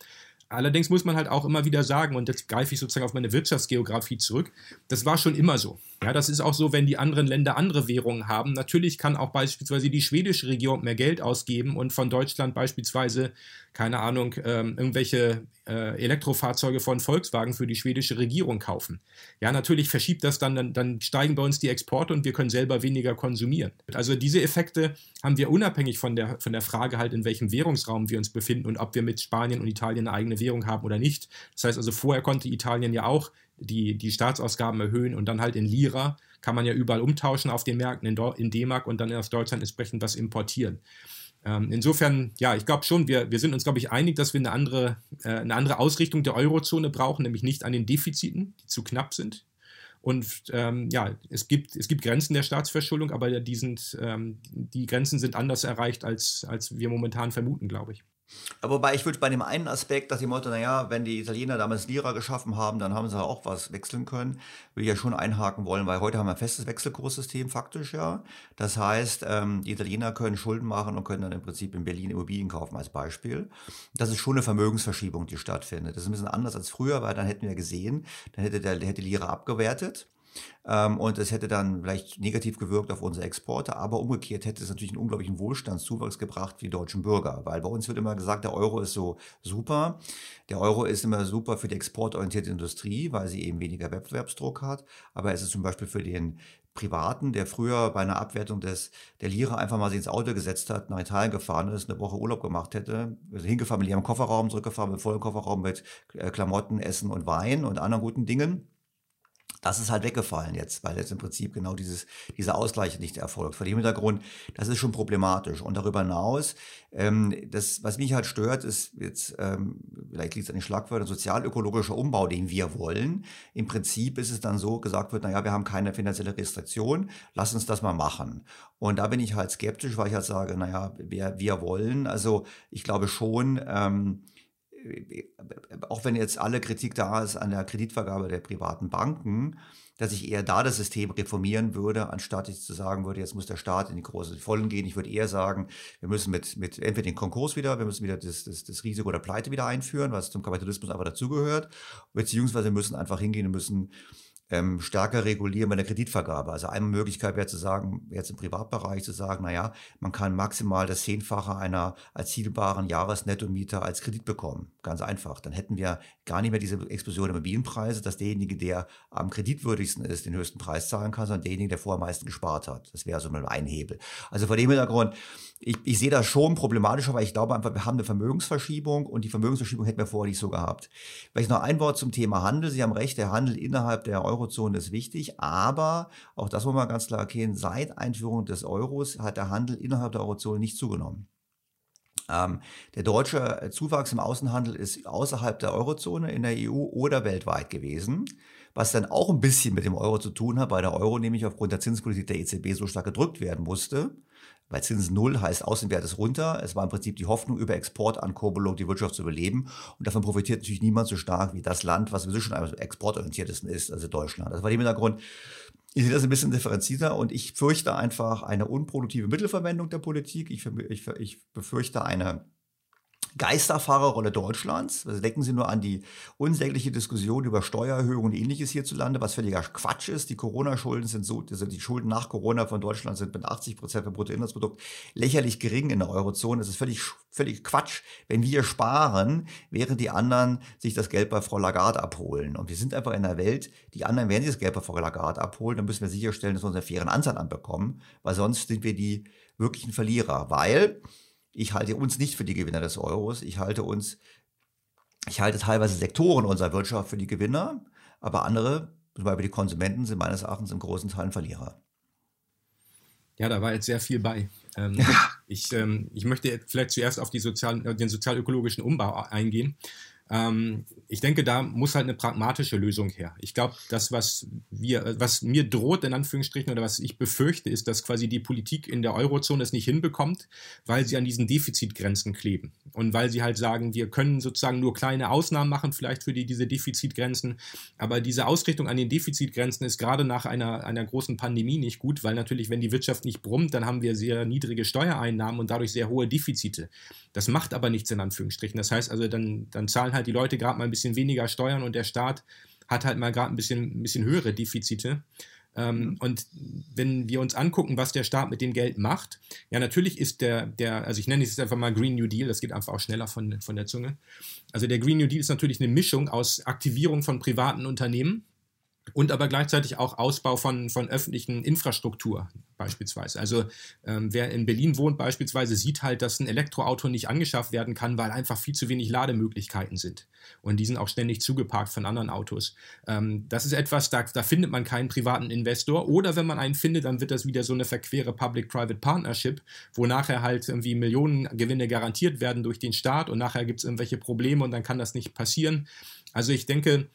Allerdings muss man halt auch immer wieder sagen, und jetzt greife ich sozusagen auf meine Wirtschaftsgeografie zurück, das war schon immer so. Ja, das ist auch so, wenn die anderen Länder andere Währungen haben. Natürlich kann auch beispielsweise die schwedische Regierung mehr Geld ausgeben und von Deutschland beispielsweise, keine Ahnung, ähm, irgendwelche äh, Elektrofahrzeuge von Volkswagen für die schwedische Regierung kaufen. Ja, natürlich verschiebt das dann, dann, dann steigen bei uns die Exporte und wir können selber weniger konsumieren. Also diese Effekte haben wir unabhängig von der, von der Frage halt, in welchem Währungsraum wir uns befinden und ob wir mit Spanien und Italien eine eigene Währung haben oder nicht. Das heißt also, vorher konnte Italien ja auch die, die Staatsausgaben erhöhen und dann halt in Lira kann man ja überall umtauschen auf den Märkten in, in D-Mark und dann aus Deutschland entsprechend was importieren. Ähm, insofern, ja, ich glaube schon, wir, wir sind uns, glaube ich, einig, dass wir eine andere, äh, eine andere Ausrichtung der Eurozone brauchen, nämlich nicht an den Defiziten, die zu knapp sind. Und ähm, ja, es gibt, es gibt Grenzen der Staatsverschuldung, aber die, sind, ähm, die Grenzen sind anders erreicht, als, als wir momentan vermuten, glaube ich. Wobei ich würde bei dem einen Aspekt, dass die Motto, naja, wenn die Italiener damals Lira geschaffen haben, dann haben sie auch was wechseln können, will ich ja schon einhaken wollen, weil heute haben wir ein festes Wechselkurssystem faktisch ja. Das heißt, ähm, die Italiener können Schulden machen und können dann im Prinzip in Berlin Immobilien kaufen als Beispiel. Das ist schon eine Vermögensverschiebung, die stattfindet. Das ist ein bisschen anders als früher, weil dann hätten wir gesehen, dann hätte der hätte Lira abgewertet und es hätte dann vielleicht negativ gewirkt auf unsere Exporte, aber umgekehrt hätte es natürlich einen unglaublichen Wohlstandszuwachs gebracht für die deutschen Bürger, weil bei uns wird immer gesagt, der Euro ist so super. Der Euro ist immer super für die exportorientierte Industrie, weil sie eben weniger Wettbewerbsdruck hat, aber es ist zum Beispiel für den Privaten, der früher bei einer Abwertung des, der Lira einfach mal sich ins Auto gesetzt hat, nach Italien gefahren ist, eine Woche Urlaub gemacht hätte, also hingefahren mit ihrem Kofferraum, zurückgefahren mit vollem Kofferraum mit äh, Klamotten, Essen und Wein und anderen guten Dingen das ist halt weggefallen jetzt, weil jetzt im Prinzip genau dieses, dieser Ausgleich nicht erfolgt. Vor dem Hintergrund, das ist schon problematisch. Und darüber hinaus, ähm, das, was mich halt stört, ist jetzt, ähm, vielleicht liegt es an den Schlagwörtern, sozialökologischer Umbau, den wir wollen. Im Prinzip ist es dann so, gesagt wird, naja, wir haben keine finanzielle Restriktion, lass uns das mal machen. Und da bin ich halt skeptisch, weil ich halt sage, naja, wir, wir wollen, also ich glaube schon, ähm, auch wenn jetzt alle Kritik da ist an der Kreditvergabe der privaten Banken, dass ich eher da das System reformieren würde, anstatt ich zu sagen würde, jetzt muss der Staat in die großen Vollen gehen. Ich würde eher sagen, wir müssen mit, mit entweder den Konkurs wieder, wir müssen wieder das, das, das Risiko der Pleite wieder einführen, was zum Kapitalismus einfach dazugehört, beziehungsweise wir müssen einfach hingehen und müssen ähm, stärker regulieren bei der Kreditvergabe. Also eine Möglichkeit wäre zu sagen, jetzt im Privatbereich zu sagen, naja, man kann maximal das Zehnfache einer erzielbaren Jahresnettomiete als Kredit bekommen. Ganz einfach. Dann hätten wir gar nicht mehr diese Explosion der Immobilienpreise, dass derjenige, der am kreditwürdigsten ist, den höchsten Preis zahlen kann, sondern derjenige, der vorher am meisten gespart hat. Das wäre so mal ein Hebel. Also vor dem Hintergrund, ich, ich sehe das schon problematischer, weil ich glaube einfach, wir haben eine Vermögensverschiebung und die Vermögensverschiebung hätten wir vorher nicht so gehabt. Vielleicht noch ein Wort zum Thema Handel. Sie haben recht, der Handel innerhalb der Eurozone ist wichtig, aber auch das muss man ganz klar erkennen, seit Einführung des Euros hat der Handel innerhalb der Eurozone nicht zugenommen. Ähm, der deutsche Zuwachs im Außenhandel ist außerhalb der Eurozone in der EU oder weltweit gewesen, was dann auch ein bisschen mit dem Euro zu tun hat, weil der Euro nämlich aufgrund der Zinspolitik der EZB so stark gedrückt werden musste. Weil Zinsen null heißt Außenwert ist runter. Es war im Prinzip die Hoffnung, über Exportankurbelung die Wirtschaft zu überleben. Und davon profitiert natürlich niemand so stark wie das Land, was sowieso schon am exportorientiertesten ist, also Deutschland. Das war dem Hintergrund. Ich sehe das ein bisschen differenzierter und ich fürchte einfach eine unproduktive Mittelverwendung der Politik. Ich, ich, ich befürchte eine Geisterfahrerrolle Deutschlands. Also denken Sie nur an die unsägliche Diskussion über Steuererhöhungen und ähnliches hierzulande, was völliger Quatsch ist. Die Corona-Schulden sind so, also die Schulden nach Corona von Deutschland sind mit 80 Prozent vom Bruttoinlandsprodukt lächerlich gering in der Eurozone. Es ist völlig, völlig Quatsch, wenn wir sparen, während die anderen sich das Geld bei Frau Lagarde abholen. Und wir sind einfach in einer Welt, die anderen werden sich das Geld bei Frau Lagarde abholen. Dann müssen wir sicherstellen, dass wir unseren fairen Anzahl anbekommen, weil sonst sind wir die wirklichen Verlierer. Weil ich halte uns nicht für die Gewinner des Euros. Ich halte uns, ich halte teilweise Sektoren unserer Wirtschaft für die Gewinner, aber andere, zum Beispiel die Konsumenten, sind meines Erachtens im großen Teil Verlierer. Ja, da war jetzt sehr viel bei. Ähm, ich, ähm, ich möchte vielleicht zuerst auf die sozialen, den sozialökologischen Umbau eingehen. Ähm, ich denke, da muss halt eine pragmatische Lösung her. Ich glaube, das, was wir, was mir droht, in Anführungsstrichen, oder was ich befürchte, ist, dass quasi die Politik in der Eurozone es nicht hinbekommt, weil sie an diesen Defizitgrenzen kleben. Und weil sie halt sagen, wir können sozusagen nur kleine Ausnahmen machen, vielleicht für die, diese Defizitgrenzen. Aber diese Ausrichtung an den Defizitgrenzen ist gerade nach einer, einer großen Pandemie nicht gut, weil natürlich, wenn die Wirtschaft nicht brummt, dann haben wir sehr niedrige Steuereinnahmen und dadurch sehr hohe Defizite. Das macht aber nichts in Anführungsstrichen. Das heißt also, dann, dann zahlen halt die Leute gerade mal ein bisschen weniger Steuern und der Staat hat halt mal gerade ein bisschen, ein bisschen höhere Defizite. Ähm, mhm. Und wenn wir uns angucken, was der Staat mit dem Geld macht, ja, natürlich ist der, der, also ich nenne es jetzt einfach mal Green New Deal, das geht einfach auch schneller von, von der Zunge. Also der Green New Deal ist natürlich eine Mischung aus Aktivierung von privaten Unternehmen und aber gleichzeitig auch Ausbau von, von öffentlichen Infrastruktur, beispielsweise. Also ähm, wer in Berlin wohnt beispielsweise, sieht halt, dass ein Elektroauto nicht angeschafft werden kann, weil einfach viel zu wenig Lademöglichkeiten sind. Und die sind auch ständig zugeparkt von anderen Autos. Ähm, das ist etwas, da, da findet man keinen privaten Investor. Oder wenn man einen findet, dann wird das wieder so eine verquere Public-Private Partnership, wo nachher halt irgendwie Millionen Gewinne garantiert werden durch den Staat und nachher gibt es irgendwelche Probleme und dann kann das nicht passieren. Also ich denke,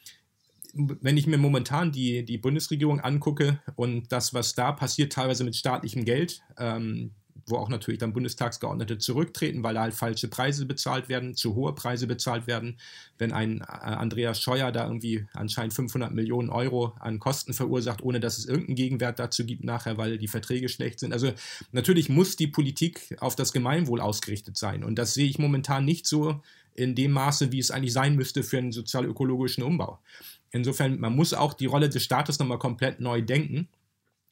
wenn ich mir momentan die, die Bundesregierung angucke und das, was da passiert, teilweise mit staatlichem Geld, ähm, wo auch natürlich dann Bundestagsgeordnete zurücktreten, weil da halt falsche Preise bezahlt werden, zu hohe Preise bezahlt werden. Wenn ein äh, Andreas Scheuer da irgendwie anscheinend 500 Millionen Euro an Kosten verursacht, ohne dass es irgendeinen Gegenwert dazu gibt nachher, weil die Verträge schlecht sind. Also natürlich muss die Politik auf das Gemeinwohl ausgerichtet sein. Und das sehe ich momentan nicht so in dem Maße, wie es eigentlich sein müsste für einen sozial-ökologischen Umbau. Insofern, man muss auch die Rolle des Staates nochmal komplett neu denken.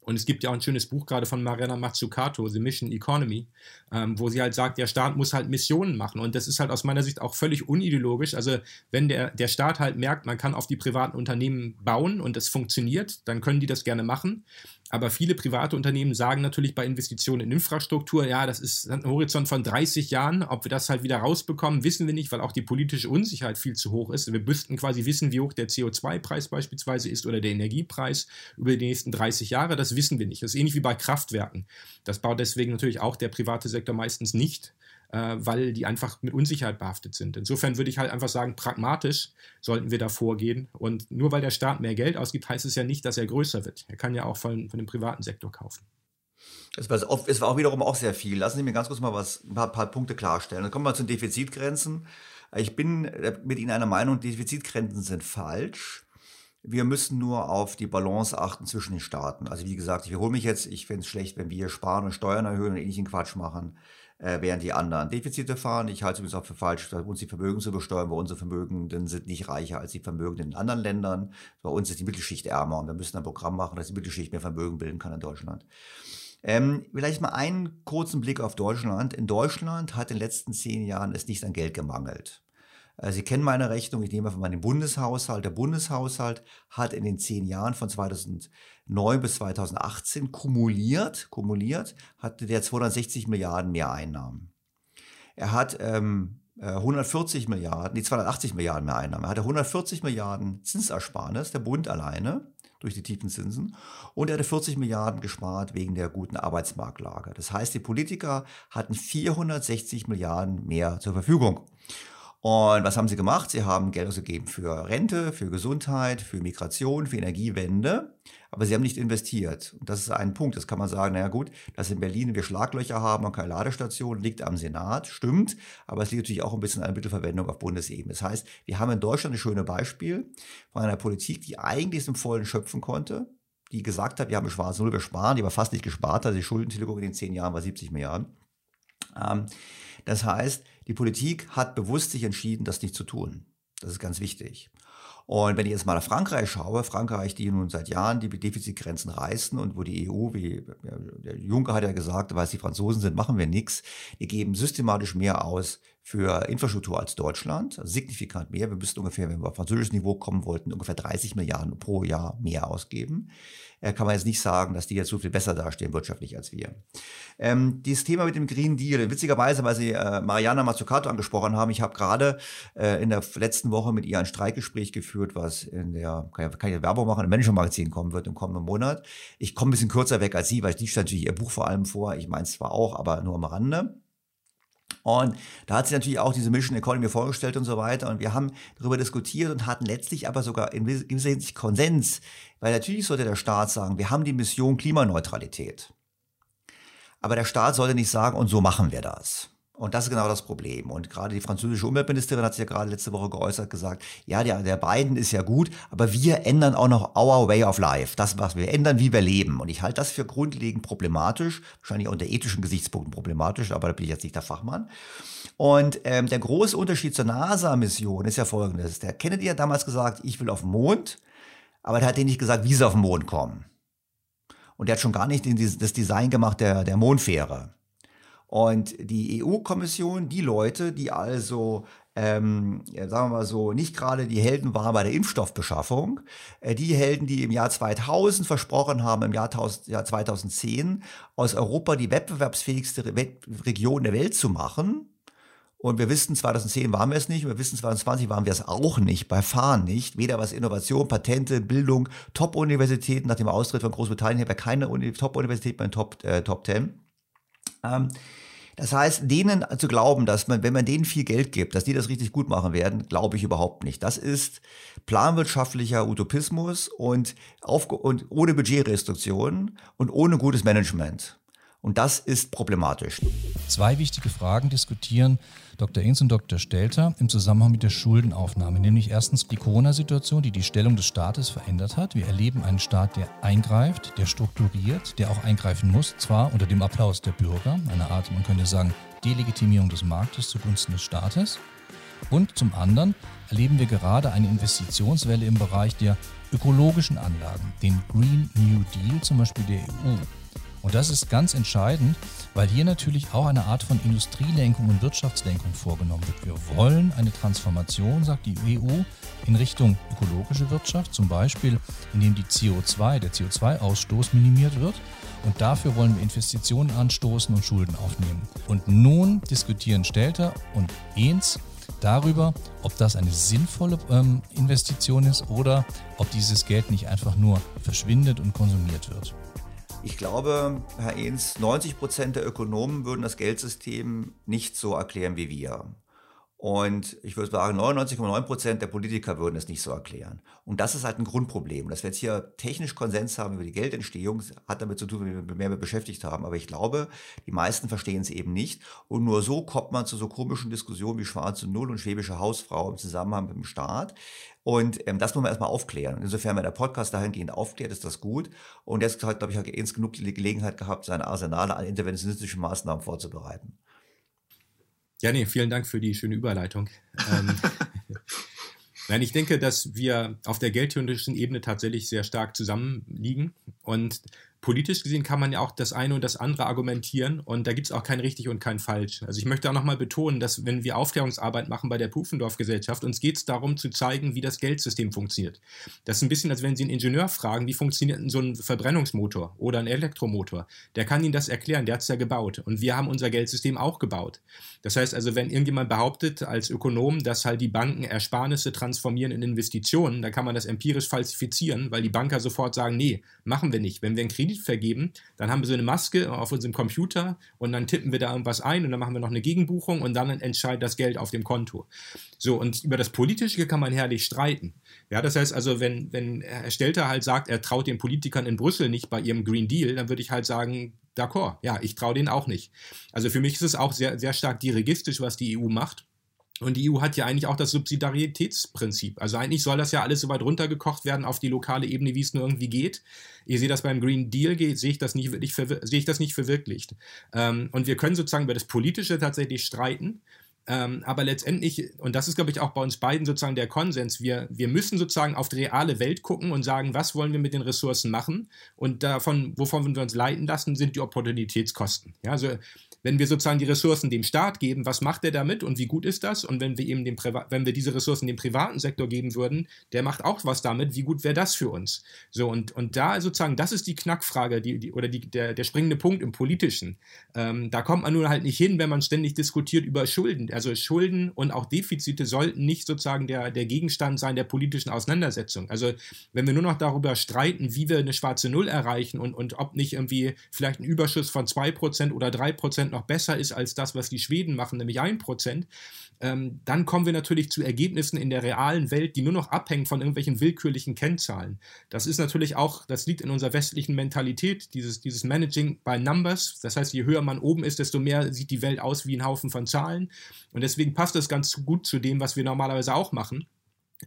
Und es gibt ja auch ein schönes Buch gerade von Mariana Mazzucato, The Mission Economy, ähm, wo sie halt sagt, der Staat muss halt Missionen machen. Und das ist halt aus meiner Sicht auch völlig unideologisch. Also wenn der, der Staat halt merkt, man kann auf die privaten Unternehmen bauen und das funktioniert, dann können die das gerne machen. Aber viele private Unternehmen sagen natürlich bei Investitionen in Infrastruktur, ja, das ist ein Horizont von 30 Jahren. Ob wir das halt wieder rausbekommen, wissen wir nicht, weil auch die politische Unsicherheit viel zu hoch ist. Wir müssten quasi wissen, wie hoch der CO2-Preis beispielsweise ist oder der Energiepreis über die nächsten 30 Jahre. Das wissen wir nicht. Das ist ähnlich wie bei Kraftwerken. Das baut deswegen natürlich auch der private Sektor meistens nicht weil die einfach mit Unsicherheit behaftet sind. Insofern würde ich halt einfach sagen, pragmatisch sollten wir da vorgehen. Und nur weil der Staat mehr Geld ausgibt, heißt es ja nicht, dass er größer wird. Er kann ja auch von, von dem privaten Sektor kaufen. Es war, auch wiederum auch sehr viel. Lassen Sie mir ganz kurz mal was, ein paar, paar Punkte klarstellen. Dann kommen wir zu den Defizitgrenzen. Ich bin mit Ihnen einer Meinung, Defizitgrenzen sind falsch. Wir müssen nur auf die Balance achten zwischen den Staaten. Also wie gesagt, ich wiederhole mich jetzt, ich finde es schlecht, wenn wir sparen und Steuern erhöhen und ähnlichen Quatsch machen äh, während die anderen Defizite fahren. Ich halte es übrigens auch für falsch, bei uns die Vermögen zu besteuern, weil unsere Vermögenden sind nicht reicher als die Vermögenden in anderen Ländern. Bei uns ist die Mittelschicht ärmer und wir müssen ein Programm machen, dass die Mittelschicht mehr Vermögen bilden kann in Deutschland. Ähm, vielleicht mal einen kurzen Blick auf Deutschland. In Deutschland hat in den letzten zehn Jahren es nicht an Geld gemangelt. Äh, Sie kennen meine Rechnung, ich nehme von meinem Bundeshaushalt. Der Bundeshaushalt hat in den zehn Jahren von 2009 bis 2018 kumuliert, kumuliert, hatte der 260 Milliarden mehr Einnahmen. Er hat ähm, 140 äh, Milliarden, die 280 Milliarden mehr Einnahmen. Er hatte 140 Milliarden Zinsersparnis, der Bund alleine, durch die tiefen Zinsen. Und er hatte 40 Milliarden gespart wegen der guten Arbeitsmarktlage. Das heißt, die Politiker hatten 460 Milliarden mehr zur Verfügung. Und was haben sie gemacht? Sie haben Geld ausgegeben für Rente, für Gesundheit, für Migration, für Energiewende, aber sie haben nicht investiert. Und das ist ein Punkt. Das kann man sagen, naja gut, dass in Berlin wir Schlaglöcher haben und keine Ladestation, liegt am Senat, stimmt, aber es liegt natürlich auch ein bisschen an der Mittelverwendung auf Bundesebene. Das heißt, wir haben in Deutschland ein schönes Beispiel von einer Politik, die eigentlich im Vollen schöpfen konnte, die gesagt hat, wir haben schwarz Null, wir sparen, die aber fast nicht gespart hat. Die Schuldentilgung in den zehn Jahren war 70 Milliarden. Ähm, das heißt, die Politik hat bewusst sich entschieden, das nicht zu tun. Das ist ganz wichtig. Und wenn ich jetzt mal nach Frankreich schaue, Frankreich, die nun seit Jahren die Defizitgrenzen reißen und wo die EU, wie der Juncker hat ja gesagt, weil es die Franzosen sind, machen wir nichts. Die geben systematisch mehr aus für Infrastruktur als Deutschland, also signifikant mehr. Wir müssten ungefähr, wenn wir auf französisches Niveau kommen wollten, ungefähr 30 Milliarden pro Jahr mehr ausgeben. Äh, kann man jetzt nicht sagen, dass die jetzt so viel besser dastehen wirtschaftlich als wir. Ähm, dieses Thema mit dem Green Deal, witzigerweise, weil Sie äh, Mariana Mazzucato angesprochen haben, ich habe gerade äh, in der letzten Woche mit ihr ein Streikgespräch geführt, was in der, kann ich, kann ich Werbung machen, im Manager-Magazin kommen wird im kommenden Monat. Ich komme ein bisschen kürzer weg als Sie, weil die stellt natürlich ihr Buch vor allem vor. Ich meine es zwar auch, aber nur am Rande. Und da hat sie natürlich auch diese Mission Economy vorgestellt und so weiter. Und wir haben darüber diskutiert und hatten letztlich aber sogar in gewisser Hinsicht Konsens. Weil natürlich sollte der Staat sagen, wir haben die Mission Klimaneutralität. Aber der Staat sollte nicht sagen, und so machen wir das. Und das ist genau das Problem. Und gerade die französische Umweltministerin hat sich ja gerade letzte Woche geäußert, gesagt, ja, der, der Biden ist ja gut, aber wir ändern auch noch our way of life. Das, was wir ändern, wie wir leben. Und ich halte das für grundlegend problematisch, wahrscheinlich unter ethischen Gesichtspunkten problematisch, aber da bin ich jetzt nicht der Fachmann. Und ähm, der große Unterschied zur NASA-Mission ist ja folgendes. Der Kennedy hat damals gesagt, ich will auf den Mond, aber der hat denen nicht gesagt, wie sie auf den Mond kommen. Und der hat schon gar nicht das Design gemacht der, der Mondfähre. Und die EU-Kommission, die Leute, die also ähm, sagen wir mal so, nicht gerade die Helden waren bei der Impfstoffbeschaffung. Äh, die Helden, die im Jahr 2000 versprochen haben, im Jahr, 1000, Jahr 2010 aus Europa die wettbewerbsfähigste Re Region der Welt zu machen, und wir wissen, 2010 waren wir es nicht, wir wissen, 2020 waren wir es auch nicht, bei Fahren nicht. Weder was Innovation, Patente, Bildung, Top-Universitäten, nach dem Austritt von Großbritannien haben wir keine Top-Universität bei den Top, äh, Top 10. Ähm, das heißt, denen zu glauben, dass man, wenn man denen viel Geld gibt, dass die das richtig gut machen werden, glaube ich überhaupt nicht. Das ist planwirtschaftlicher Utopismus und, auf, und ohne Budgetrestriktionen und ohne gutes Management. Und das ist problematisch. Zwei wichtige Fragen diskutieren Dr. Inz und Dr. Stelter im Zusammenhang mit der Schuldenaufnahme. Nämlich erstens die Corona-Situation, die die Stellung des Staates verändert hat. Wir erleben einen Staat, der eingreift, der strukturiert, der auch eingreifen muss, zwar unter dem Applaus der Bürger, eine Art, man könnte sagen, Delegitimierung des Marktes zugunsten des Staates. Und zum anderen erleben wir gerade eine Investitionswelle im Bereich der ökologischen Anlagen, den Green New Deal zum Beispiel der EU. Und das ist ganz entscheidend, weil hier natürlich auch eine Art von Industrielenkung und Wirtschaftslenkung vorgenommen wird. Wir wollen eine Transformation, sagt die EU, in Richtung ökologische Wirtschaft, zum Beispiel indem die CO2, der CO2-Ausstoß minimiert wird. Und dafür wollen wir Investitionen anstoßen und Schulden aufnehmen. Und nun diskutieren Stelter und Ehns darüber, ob das eine sinnvolle ähm, Investition ist oder ob dieses Geld nicht einfach nur verschwindet und konsumiert wird. Ich glaube, Herr Ehns, 90 Prozent der Ökonomen würden das Geldsystem nicht so erklären wie wir. Und ich würde sagen, 99,9 Prozent der Politiker würden es nicht so erklären. Und das ist halt ein Grundproblem. Dass wir jetzt hier technisch Konsens haben über die Geldentstehung, hat damit zu tun, wie wir mehr beschäftigt haben. Aber ich glaube, die meisten verstehen es eben nicht. Und nur so kommt man zu so komischen Diskussionen wie Schwarze Null und Schwäbische Hausfrau im Zusammenhang mit dem Staat. Und ähm, das muss man erstmal aufklären. insofern, wenn der Podcast dahingehend aufklärt, ist das gut. Und jetzt hat, glaube ich, hat Jens genug die Gelegenheit gehabt, seine Arsenale an interventionistischen Maßnahmen vorzubereiten. Ja, nee, vielen Dank für die schöne Überleitung. ähm, Nein, ich denke, dass wir auf der geldtheoretischen Ebene tatsächlich sehr stark zusammenliegen. Und politisch gesehen kann man ja auch das eine und das andere argumentieren und da gibt es auch kein richtig und kein falsch. Also ich möchte auch nochmal betonen, dass wenn wir Aufklärungsarbeit machen bei der Pufendorf-Gesellschaft, uns geht es darum zu zeigen, wie das Geldsystem funktioniert. Das ist ein bisschen, als wenn Sie einen Ingenieur fragen, wie funktioniert so ein Verbrennungsmotor oder ein Elektromotor. Der kann Ihnen das erklären, der hat es ja gebaut und wir haben unser Geldsystem auch gebaut. Das heißt also, wenn irgendjemand behauptet als Ökonom, dass halt die Banken Ersparnisse transformieren in Investitionen, dann kann man das empirisch falsifizieren, weil die Banker sofort sagen, nee, machen wir nicht. Wenn wir einen Kredit Kredit vergeben, dann haben wir so eine Maske auf unserem Computer und dann tippen wir da irgendwas ein und dann machen wir noch eine Gegenbuchung und dann entscheidet das Geld auf dem Konto. So, und über das Politische kann man herrlich streiten. Ja, das heißt also, wenn, wenn Herr Stelter halt sagt, er traut den Politikern in Brüssel nicht bei ihrem Green Deal, dann würde ich halt sagen, d'accord, ja, ich traue denen auch nicht. Also für mich ist es auch sehr, sehr stark dirigistisch, was die EU macht. Und die EU hat ja eigentlich auch das Subsidiaritätsprinzip. Also eigentlich soll das ja alles so weit runtergekocht werden auf die lokale Ebene, wie es nur irgendwie geht. Ihr seht das beim Green Deal, sehe ich das nicht wirklich sehe ich das nicht verwirklicht. Ähm, und wir können sozusagen über das Politische tatsächlich streiten. Ähm, aber letztendlich, und das ist, glaube ich, auch bei uns beiden sozusagen der Konsens, wir, wir müssen sozusagen auf die reale Welt gucken und sagen, was wollen wir mit den Ressourcen machen? Und davon, wovon wir uns leiten lassen, sind die Opportunitätskosten. Ja, also wenn wir sozusagen die Ressourcen dem Staat geben, was macht er damit und wie gut ist das? Und wenn wir eben dem wenn wir diese Ressourcen dem privaten Sektor geben würden, der macht auch was damit, wie gut wäre das für uns? So, und, und da sozusagen, das ist die Knackfrage, die, die, oder die, der, der springende Punkt im Politischen. Ähm, da kommt man nun halt nicht hin, wenn man ständig diskutiert über Schulden. Also Schulden und auch Defizite sollten nicht sozusagen der, der Gegenstand sein der politischen Auseinandersetzung. Also wenn wir nur noch darüber streiten, wie wir eine schwarze Null erreichen und, und ob nicht irgendwie vielleicht ein Überschuss von 2% oder 3% noch besser ist als das, was die Schweden machen, nämlich 1%, ähm, dann kommen wir natürlich zu Ergebnissen in der realen Welt, die nur noch abhängen von irgendwelchen willkürlichen Kennzahlen. Das ist natürlich auch, das liegt in unserer westlichen Mentalität, dieses, dieses Managing by Numbers. Das heißt, je höher man oben ist, desto mehr sieht die Welt aus wie ein Haufen von Zahlen. Und deswegen passt das ganz gut zu dem, was wir normalerweise auch machen.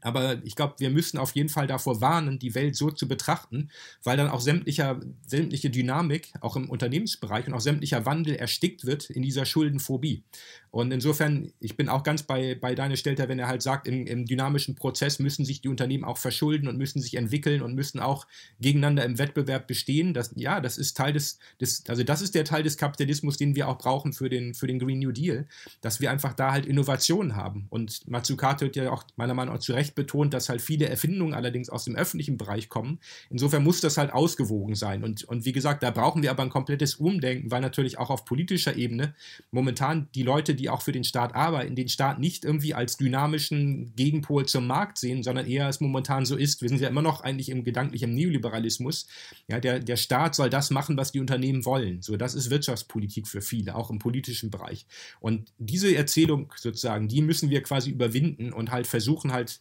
Aber ich glaube, wir müssen auf jeden Fall davor warnen, die Welt so zu betrachten, weil dann auch sämtlicher, sämtliche Dynamik, auch im Unternehmensbereich und auch sämtlicher Wandel erstickt wird in dieser Schuldenphobie. Und insofern, ich bin auch ganz bei, bei deiner Stelter, wenn er halt sagt, im, im dynamischen Prozess müssen sich die Unternehmen auch verschulden und müssen sich entwickeln und müssen auch gegeneinander im Wettbewerb bestehen. Das, ja, das ist Teil des, des, also das ist der Teil des Kapitalismus, den wir auch brauchen für den, für den Green New Deal, dass wir einfach da halt Innovationen haben. Und Matsukato hat ja auch meiner Meinung nach zu Recht betont, dass halt viele Erfindungen allerdings aus dem öffentlichen Bereich kommen. Insofern muss das halt ausgewogen sein. Und, und wie gesagt, da brauchen wir aber ein komplettes Umdenken, weil natürlich auch auf politischer Ebene momentan die Leute, die auch für den Staat arbeiten, den Staat nicht irgendwie als dynamischen Gegenpol zum Markt sehen, sondern eher es momentan so ist. Wir sind ja immer noch eigentlich im gedanklichen Neoliberalismus. Ja, der, der Staat soll das machen, was die Unternehmen wollen. So, das ist Wirtschaftspolitik für viele, auch im politischen Bereich. Und diese Erzählung sozusagen, die müssen wir quasi überwinden und halt versuchen halt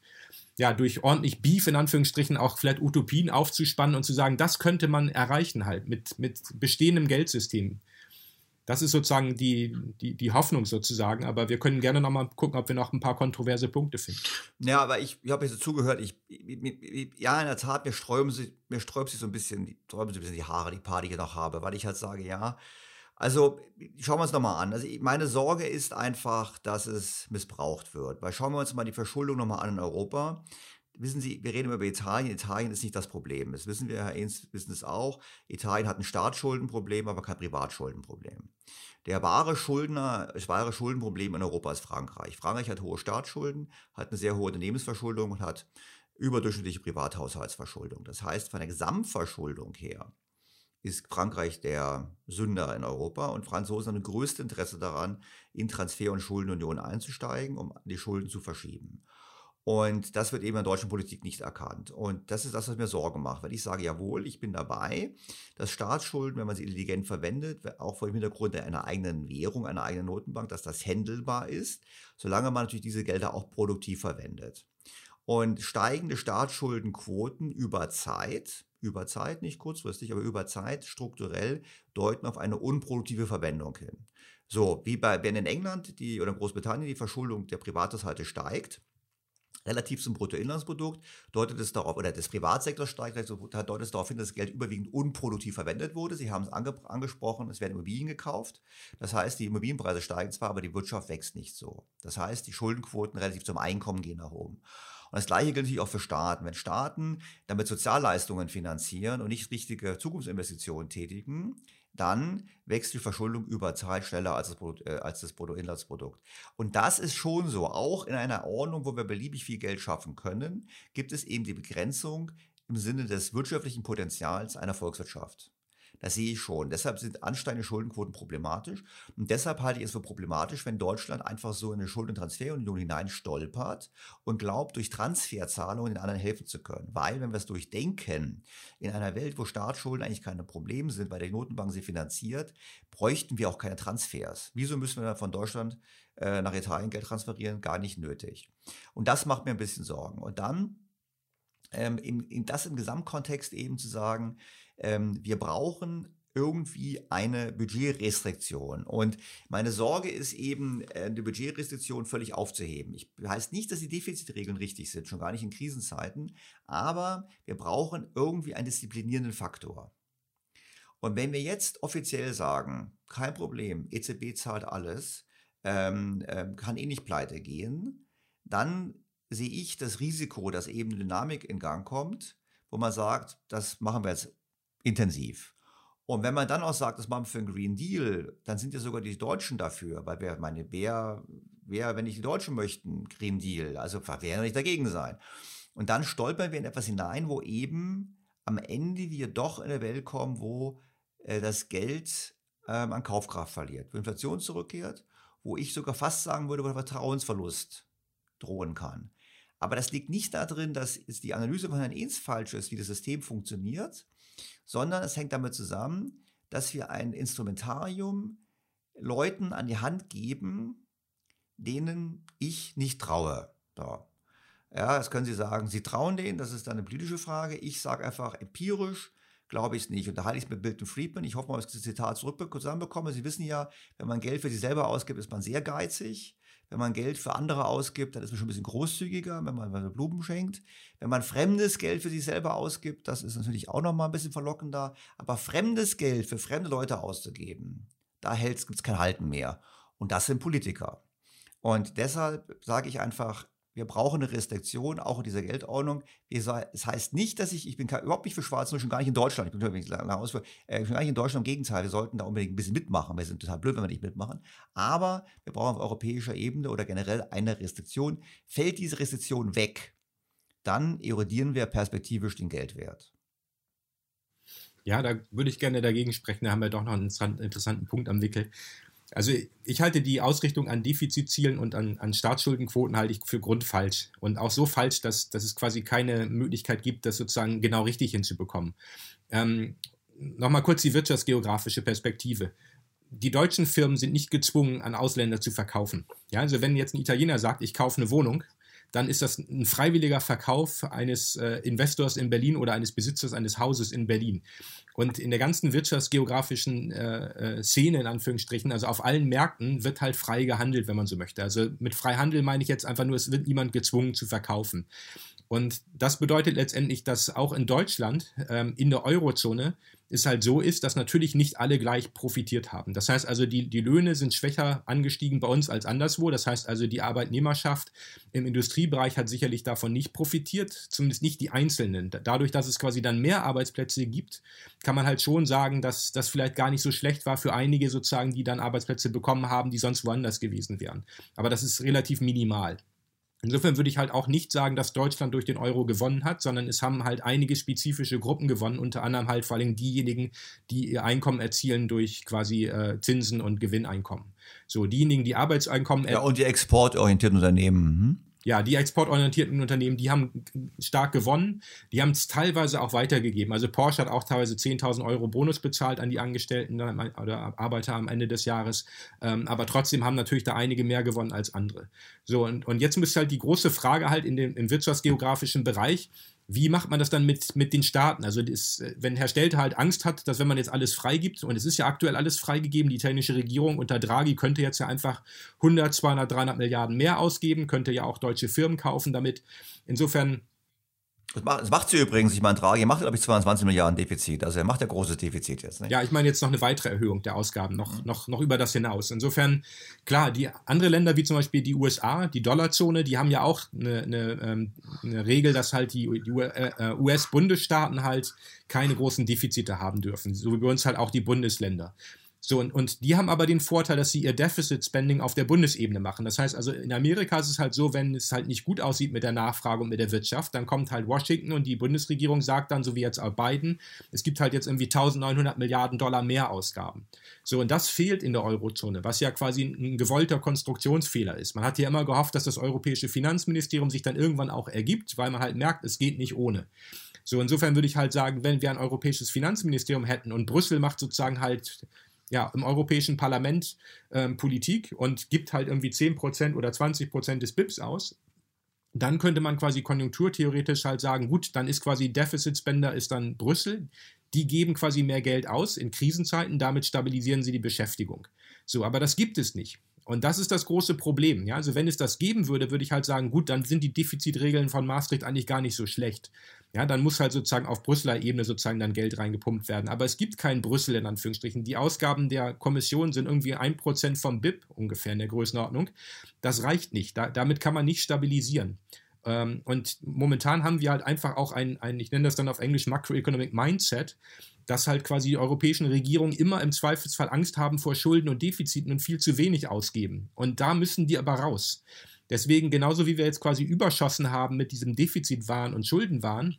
ja, durch ordentlich Beef in Anführungsstrichen auch vielleicht Utopien aufzuspannen und zu sagen, das könnte man erreichen halt mit, mit bestehendem Geldsystem. Das ist sozusagen die, die, die Hoffnung sozusagen, aber wir können gerne nochmal gucken, ob wir noch ein paar kontroverse Punkte finden. Ja, aber ich, ich habe jetzt zugehört, ich, ja, in der Tat, mir sträuben sich, mir sträubt sich so ein bisschen, sträuben sich ein bisschen die Haare, die paar, die ich noch habe, weil ich halt sage, ja, also schauen wir uns nochmal an. Also meine Sorge ist einfach, dass es missbraucht wird. Weil schauen wir uns mal die Verschuldung nochmal an in Europa wissen Sie, wir reden über Italien. Italien ist nicht das Problem. Das wissen wir, Herr Ehns, wissen es auch. Italien hat ein Staatsschuldenproblem, aber kein Privatschuldenproblem. Der wahre Schuldner, das wahre Schuldenproblem in Europa ist Frankreich. Frankreich hat hohe Staatsschulden, hat eine sehr hohe Unternehmensverschuldung und hat überdurchschnittliche Privathaushaltsverschuldung. Das heißt, von der Gesamtverschuldung her ist Frankreich der Sünder in Europa und Franzosen haben das größte Interesse daran, in Transfer- und Schuldenunion einzusteigen, um die Schulden zu verschieben. Und das wird eben in der deutschen Politik nicht erkannt. Und das ist das, was mir Sorgen macht, weil ich sage, jawohl, ich bin dabei, dass Staatsschulden, wenn man sie intelligent verwendet, auch vor dem Hintergrund einer eigenen Währung, einer eigenen Notenbank, dass das händelbar ist, solange man natürlich diese Gelder auch produktiv verwendet. Und steigende Staatsschuldenquoten über Zeit, über Zeit, nicht kurzfristig, aber über Zeit strukturell deuten auf eine unproduktive Verwendung hin. So, wie bei, wenn in England die, oder in Großbritannien die Verschuldung der Privathaushalte steigt, relativ zum Bruttoinlandsprodukt, deutet es darauf, oder des Privatsektors steigt, deutet es darauf hin, dass das Geld überwiegend unproduktiv verwendet wurde. Sie haben es ange angesprochen, es werden Immobilien gekauft. Das heißt, die Immobilienpreise steigen zwar, aber die Wirtschaft wächst nicht so. Das heißt, die Schuldenquoten relativ zum Einkommen gehen nach oben. Und das Gleiche gilt natürlich auch für Staaten. Wenn Staaten damit Sozialleistungen finanzieren und nicht richtige Zukunftsinvestitionen tätigen, dann wächst die Verschuldung über Zeit schneller als das, Produkt, äh, als das Bruttoinlandsprodukt. Und das ist schon so. Auch in einer Ordnung, wo wir beliebig viel Geld schaffen können, gibt es eben die Begrenzung im Sinne des wirtschaftlichen Potenzials einer Volkswirtschaft. Das sehe ich schon. Deshalb sind ansteigende Schuldenquoten problematisch. Und deshalb halte ich es für problematisch, wenn Deutschland einfach so in eine Schuldentransferunion hinein stolpert und glaubt, durch Transferzahlungen den anderen helfen zu können. Weil, wenn wir es durchdenken, in einer Welt, wo Staatsschulden eigentlich keine Probleme sind, weil die Notenbank sie finanziert, bräuchten wir auch keine Transfers. Wieso müssen wir dann von Deutschland äh, nach Italien Geld transferieren? Gar nicht nötig. Und das macht mir ein bisschen Sorgen. Und dann ähm, in, in das im Gesamtkontext eben zu sagen, ähm, wir brauchen irgendwie eine Budgetrestriktion. Und meine Sorge ist eben, äh, die Budgetrestriktion völlig aufzuheben. Ich heißt nicht, dass die Defizitregeln richtig sind, schon gar nicht in Krisenzeiten, aber wir brauchen irgendwie einen disziplinierenden Faktor. Und wenn wir jetzt offiziell sagen, kein Problem, EZB zahlt alles, ähm, äh, kann eh nicht pleite gehen, dann sehe ich das Risiko, dass eben Dynamik in Gang kommt, wo man sagt, das machen wir jetzt intensiv. Und wenn man dann auch sagt, das machen wir für einen Green Deal, dann sind ja sogar die Deutschen dafür, weil wer, meine, wer, wer, wenn nicht die Deutschen möchten, Green Deal, also wer ja nicht dagegen sein. Und dann stolpern wir in etwas hinein, wo eben am Ende wir doch in eine Welt kommen, wo äh, das Geld ähm, an Kaufkraft verliert, wo Inflation zurückkehrt, wo ich sogar fast sagen würde, wo der Vertrauensverlust drohen kann. Aber das liegt nicht darin, dass die Analyse von Herrn Ehns falsch ist, wie das System funktioniert, sondern es hängt damit zusammen, dass wir ein Instrumentarium Leuten an die Hand geben, denen ich nicht traue. So. Ja, das können Sie sagen, Sie trauen denen, das ist dann eine politische Frage. Ich sage einfach empirisch, glaube ich es nicht. Und da halte ich es mit Milton Friedman. Ich hoffe mal, dass ich das Zitat zurück zusammenbekomme. Sie wissen ja, wenn man Geld für sich selber ausgibt, ist man sehr geizig. Wenn man Geld für andere ausgibt, dann ist man schon ein bisschen großzügiger, wenn man, Blumen schenkt. Wenn man fremdes Geld für sich selber ausgibt, das ist natürlich auch nochmal ein bisschen verlockender. Aber fremdes Geld für fremde Leute auszugeben, da gibt es kein Halten mehr. Und das sind Politiker. Und deshalb sage ich einfach, wir brauchen eine Restriktion, auch in dieser Geldordnung. Es heißt nicht, dass ich, ich bin überhaupt nicht für Schwarz, schon gar nicht in Deutschland. Ich bin ausführen, äh, schon gar nicht in Deutschland. Im Gegenteil, wir sollten da unbedingt ein bisschen mitmachen. Wir sind total blöd, wenn wir nicht mitmachen. Aber wir brauchen auf europäischer Ebene oder generell eine Restriktion. Fällt diese Restriktion weg, dann erodieren wir perspektivisch den Geldwert. Ja, da würde ich gerne dagegen sprechen. Da haben wir doch noch einen interessanten Punkt am Wickel. Also ich halte die Ausrichtung an Defizitzielen und an, an Staatsschuldenquoten halte ich für grundfalsch. Und auch so falsch, dass, dass es quasi keine Möglichkeit gibt, das sozusagen genau richtig hinzubekommen. Ähm, Nochmal kurz die wirtschaftsgeografische Perspektive. Die deutschen Firmen sind nicht gezwungen, an Ausländer zu verkaufen. Ja, also wenn jetzt ein Italiener sagt, ich kaufe eine Wohnung, dann ist das ein freiwilliger Verkauf eines äh, Investors in Berlin oder eines Besitzers eines Hauses in Berlin. Und in der ganzen wirtschaftsgeografischen äh, äh, Szene, in Anführungsstrichen, also auf allen Märkten, wird halt frei gehandelt, wenn man so möchte. Also mit Freihandel meine ich jetzt einfach nur, es wird niemand gezwungen zu verkaufen. Und das bedeutet letztendlich, dass auch in Deutschland, ähm, in der Eurozone, es halt so ist, dass natürlich nicht alle gleich profitiert haben. Das heißt also, die, die Löhne sind schwächer angestiegen bei uns als anderswo. Das heißt also, die Arbeitnehmerschaft im Industriebereich hat sicherlich davon nicht profitiert, zumindest nicht die Einzelnen. Dadurch, dass es quasi dann mehr Arbeitsplätze gibt, kann man halt schon sagen, dass das vielleicht gar nicht so schlecht war für einige sozusagen, die dann Arbeitsplätze bekommen haben, die sonst woanders gewesen wären. Aber das ist relativ minimal. Insofern würde ich halt auch nicht sagen, dass Deutschland durch den Euro gewonnen hat, sondern es haben halt einige spezifische Gruppen gewonnen, unter anderem halt vor allem diejenigen, die ihr Einkommen erzielen durch quasi äh, Zinsen und Gewinneinkommen. So, diejenigen, die Arbeitseinkommen. Ja, und die exportorientierten Unternehmen. Hm? Ja, die exportorientierten Unternehmen, die haben stark gewonnen. Die haben es teilweise auch weitergegeben. Also Porsche hat auch teilweise 10.000 Euro Bonus bezahlt an die Angestellten oder Arbeiter am Ende des Jahres. Ähm, aber trotzdem haben natürlich da einige mehr gewonnen als andere. So, und, und jetzt müsste halt die große Frage halt in dem, im wirtschaftsgeografischen Bereich, wie macht man das dann mit, mit den Staaten? Also das, wenn Herr Stelter halt Angst hat, dass wenn man jetzt alles freigibt, und es ist ja aktuell alles freigegeben, die italienische Regierung unter Draghi könnte jetzt ja einfach 100, 200, 300 Milliarden mehr ausgeben, könnte ja auch deutsche Firmen kaufen damit. Insofern das macht, das macht sie übrigens. Ich meine, Draghi macht, glaube ich, 22 Milliarden Defizit. Also er macht ja großes Defizit jetzt. Nicht? Ja, ich meine jetzt noch eine weitere Erhöhung der Ausgaben, noch, noch, noch über das hinaus. Insofern, klar, die andere Länder, wie zum Beispiel die USA, die Dollarzone, die haben ja auch eine, eine, ähm, eine Regel, dass halt die, die äh, US-Bundesstaaten halt keine großen Defizite haben dürfen. So wie bei uns halt auch die Bundesländer. So, und, und die haben aber den Vorteil, dass sie ihr Deficit Spending auf der Bundesebene machen. Das heißt also, in Amerika ist es halt so, wenn es halt nicht gut aussieht mit der Nachfrage und mit der Wirtschaft, dann kommt halt Washington und die Bundesregierung sagt dann, so wie jetzt auch Biden, es gibt halt jetzt irgendwie 1900 Milliarden Dollar mehr Ausgaben. So, und das fehlt in der Eurozone, was ja quasi ein gewollter Konstruktionsfehler ist. Man hat ja immer gehofft, dass das europäische Finanzministerium sich dann irgendwann auch ergibt, weil man halt merkt, es geht nicht ohne. So, insofern würde ich halt sagen, wenn wir ein europäisches Finanzministerium hätten und Brüssel macht sozusagen halt ja, im Europäischen Parlament ähm, Politik und gibt halt irgendwie 10% oder 20% des BIPs aus, dann könnte man quasi konjunkturtheoretisch halt sagen, gut, dann ist quasi Deficit Spender ist dann Brüssel. Die geben quasi mehr Geld aus in Krisenzeiten, damit stabilisieren sie die Beschäftigung. So, aber das gibt es nicht. Und das ist das große Problem. Ja? Also wenn es das geben würde, würde ich halt sagen, gut, dann sind die Defizitregeln von Maastricht eigentlich gar nicht so schlecht. Ja, dann muss halt sozusagen auf Brüsseler Ebene sozusagen dann Geld reingepumpt werden. Aber es gibt kein Brüssel in Anführungsstrichen. Die Ausgaben der Kommission sind irgendwie ein Prozent vom BIP ungefähr in der Größenordnung. Das reicht nicht. Da, damit kann man nicht stabilisieren. Ähm, und momentan haben wir halt einfach auch ein, ein, ich nenne das dann auf Englisch Macroeconomic Mindset, dass halt quasi die europäischen Regierungen immer im Zweifelsfall Angst haben vor Schulden und Defiziten und viel zu wenig ausgeben. Und da müssen die aber raus. Deswegen, genauso wie wir jetzt quasi überschossen haben mit diesem Defizitwahn und Schuldenwahn,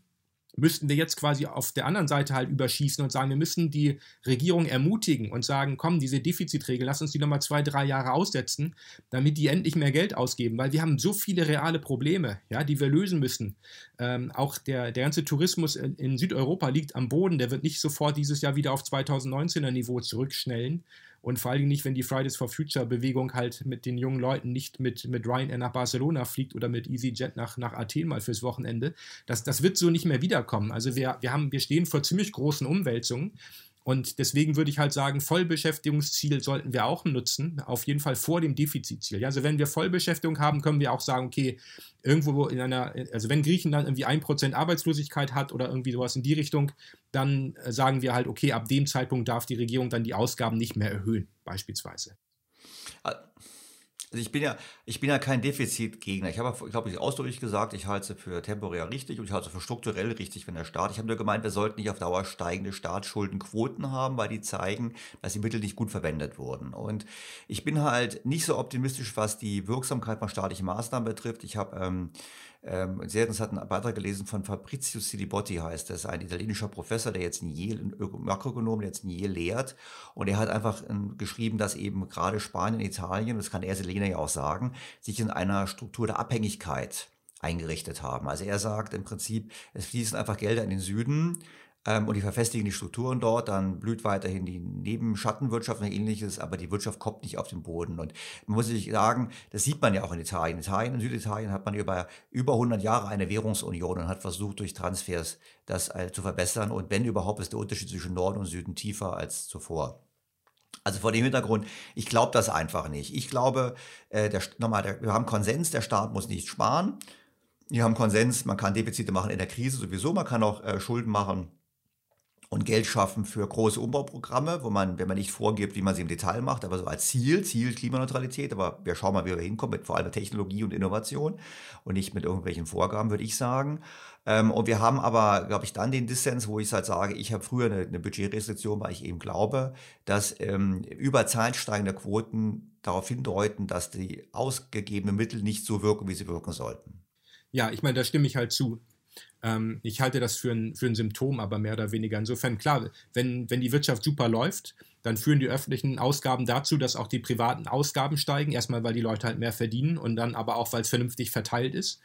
müssten wir jetzt quasi auf der anderen Seite halt überschießen und sagen, wir müssen die Regierung ermutigen und sagen, komm, diese Defizitregel, lass uns die nochmal zwei, drei Jahre aussetzen, damit die endlich mehr Geld ausgeben, weil wir haben so viele reale Probleme, ja, die wir lösen müssen. Ähm, auch der, der ganze Tourismus in, in Südeuropa liegt am Boden, der wird nicht sofort dieses Jahr wieder auf 2019er Niveau zurückschnellen. Und vor allem nicht, wenn die Fridays for Future Bewegung halt mit den jungen Leuten nicht mit, mit Ryanair nach Barcelona fliegt oder mit EasyJet nach, nach Athen mal fürs Wochenende. Das, das wird so nicht mehr wiederkommen. Also wir, wir, haben, wir stehen vor ziemlich großen Umwälzungen. Und deswegen würde ich halt sagen, Vollbeschäftigungsziel sollten wir auch nutzen, auf jeden Fall vor dem Defizitziel. Ja, also wenn wir Vollbeschäftigung haben, können wir auch sagen, okay, irgendwo in einer, also wenn Griechenland irgendwie 1% Arbeitslosigkeit hat oder irgendwie sowas in die Richtung, dann äh, sagen wir halt, okay, ab dem Zeitpunkt darf die Regierung dann die Ausgaben nicht mehr erhöhen, beispielsweise. Also ich bin ja, ich bin ja kein Defizitgegner. Ich habe, glaube ich, ausdrücklich gesagt, ich halte es für temporär richtig und ich halte es für strukturell richtig, wenn der Staat. Ich habe nur gemeint, wir sollten nicht auf Dauer steigende Staatsschuldenquoten haben, weil die zeigen, dass die Mittel nicht gut verwendet wurden. Und ich bin halt nicht so optimistisch, was die Wirksamkeit von staatlichen Maßnahmen betrifft. Ich habe ähm, ähm, sehr interessanten Beitrag gelesen von Fabrizio Silibotti, heißt das, ein italienischer Professor, der jetzt in Yale, ein Makroökonom, der jetzt in Yale lehrt. Und er hat einfach ähm, geschrieben, dass eben gerade Spanien, Italien, das kann er Selena ja auch sagen, sich in einer Struktur der Abhängigkeit eingerichtet haben. Also er sagt im Prinzip, es fließen einfach Gelder in den Süden, ähm, und die verfestigen die Strukturen dort, dann blüht weiterhin die Nebenschattenwirtschaft und ähnliches, aber die Wirtschaft kommt nicht auf den Boden. Und man muss sich sagen, das sieht man ja auch in Italien. In Italien, in Süditalien hat man über, über 100 Jahre eine Währungsunion und hat versucht, durch Transfers das äh, zu verbessern. Und wenn überhaupt, ist der Unterschied zwischen Norden und Süden tiefer als zuvor. Also vor dem Hintergrund, ich glaube das einfach nicht. Ich glaube, äh, der, nochmal, der, wir haben Konsens, der Staat muss nicht sparen. Wir haben Konsens, man kann Defizite machen in der Krise sowieso, man kann auch äh, Schulden machen und Geld schaffen für große Umbauprogramme, wo man, wenn man nicht vorgibt, wie man sie im Detail macht, aber so als Ziel, Ziel Klimaneutralität, aber wir schauen mal, wie wir hinkommen, mit vor allem Technologie und Innovation und nicht mit irgendwelchen Vorgaben, würde ich sagen. Ähm, und wir haben aber, glaube ich, dann den Dissens, wo ich halt sage, ich habe früher eine, eine, Budgetrestriktion, weil ich eben glaube, dass ähm, über Zeit steigende Quoten darauf hindeuten, dass die ausgegebenen Mittel nicht so wirken, wie sie wirken sollten. Ja, ich meine, da stimme ich halt zu. Ähm, ich halte das für ein, für ein Symptom, aber mehr oder weniger. Insofern, klar, wenn, wenn die Wirtschaft super läuft, dann führen die öffentlichen Ausgaben dazu, dass auch die privaten Ausgaben steigen. Erstmal, weil die Leute halt mehr verdienen und dann aber auch, weil es vernünftig verteilt ist.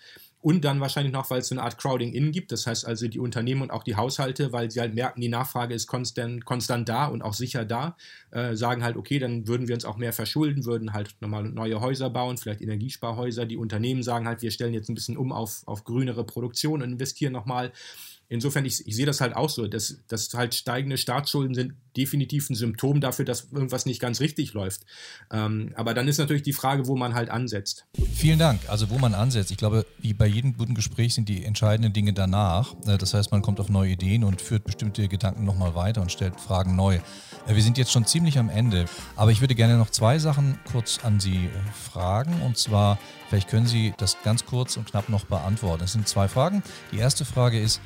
Und dann wahrscheinlich noch, weil es so eine Art Crowding-In gibt. Das heißt also, die Unternehmen und auch die Haushalte, weil sie halt merken, die Nachfrage ist konstant, konstant da und auch sicher da, äh, sagen halt, okay, dann würden wir uns auch mehr verschulden, würden halt nochmal neue Häuser bauen, vielleicht Energiesparhäuser. Die Unternehmen sagen halt, wir stellen jetzt ein bisschen um auf, auf grünere Produktion und investieren nochmal. Insofern, ich, ich sehe das halt auch so, dass, dass halt steigende Staatsschulden sind definitiv ein Symptom dafür, dass irgendwas nicht ganz richtig läuft. Ähm, aber dann ist natürlich die Frage, wo man halt ansetzt. Vielen Dank. Also wo man ansetzt. Ich glaube, wie bei jedem guten Gespräch sind die entscheidenden Dinge danach. Äh, das heißt, man kommt auf neue Ideen und führt bestimmte Gedanken nochmal weiter und stellt Fragen neu. Äh, wir sind jetzt schon ziemlich am Ende, aber ich würde gerne noch zwei Sachen kurz an Sie äh, fragen. Und zwar, vielleicht können Sie das ganz kurz und knapp noch beantworten. Es sind zwei Fragen. Die erste Frage ist,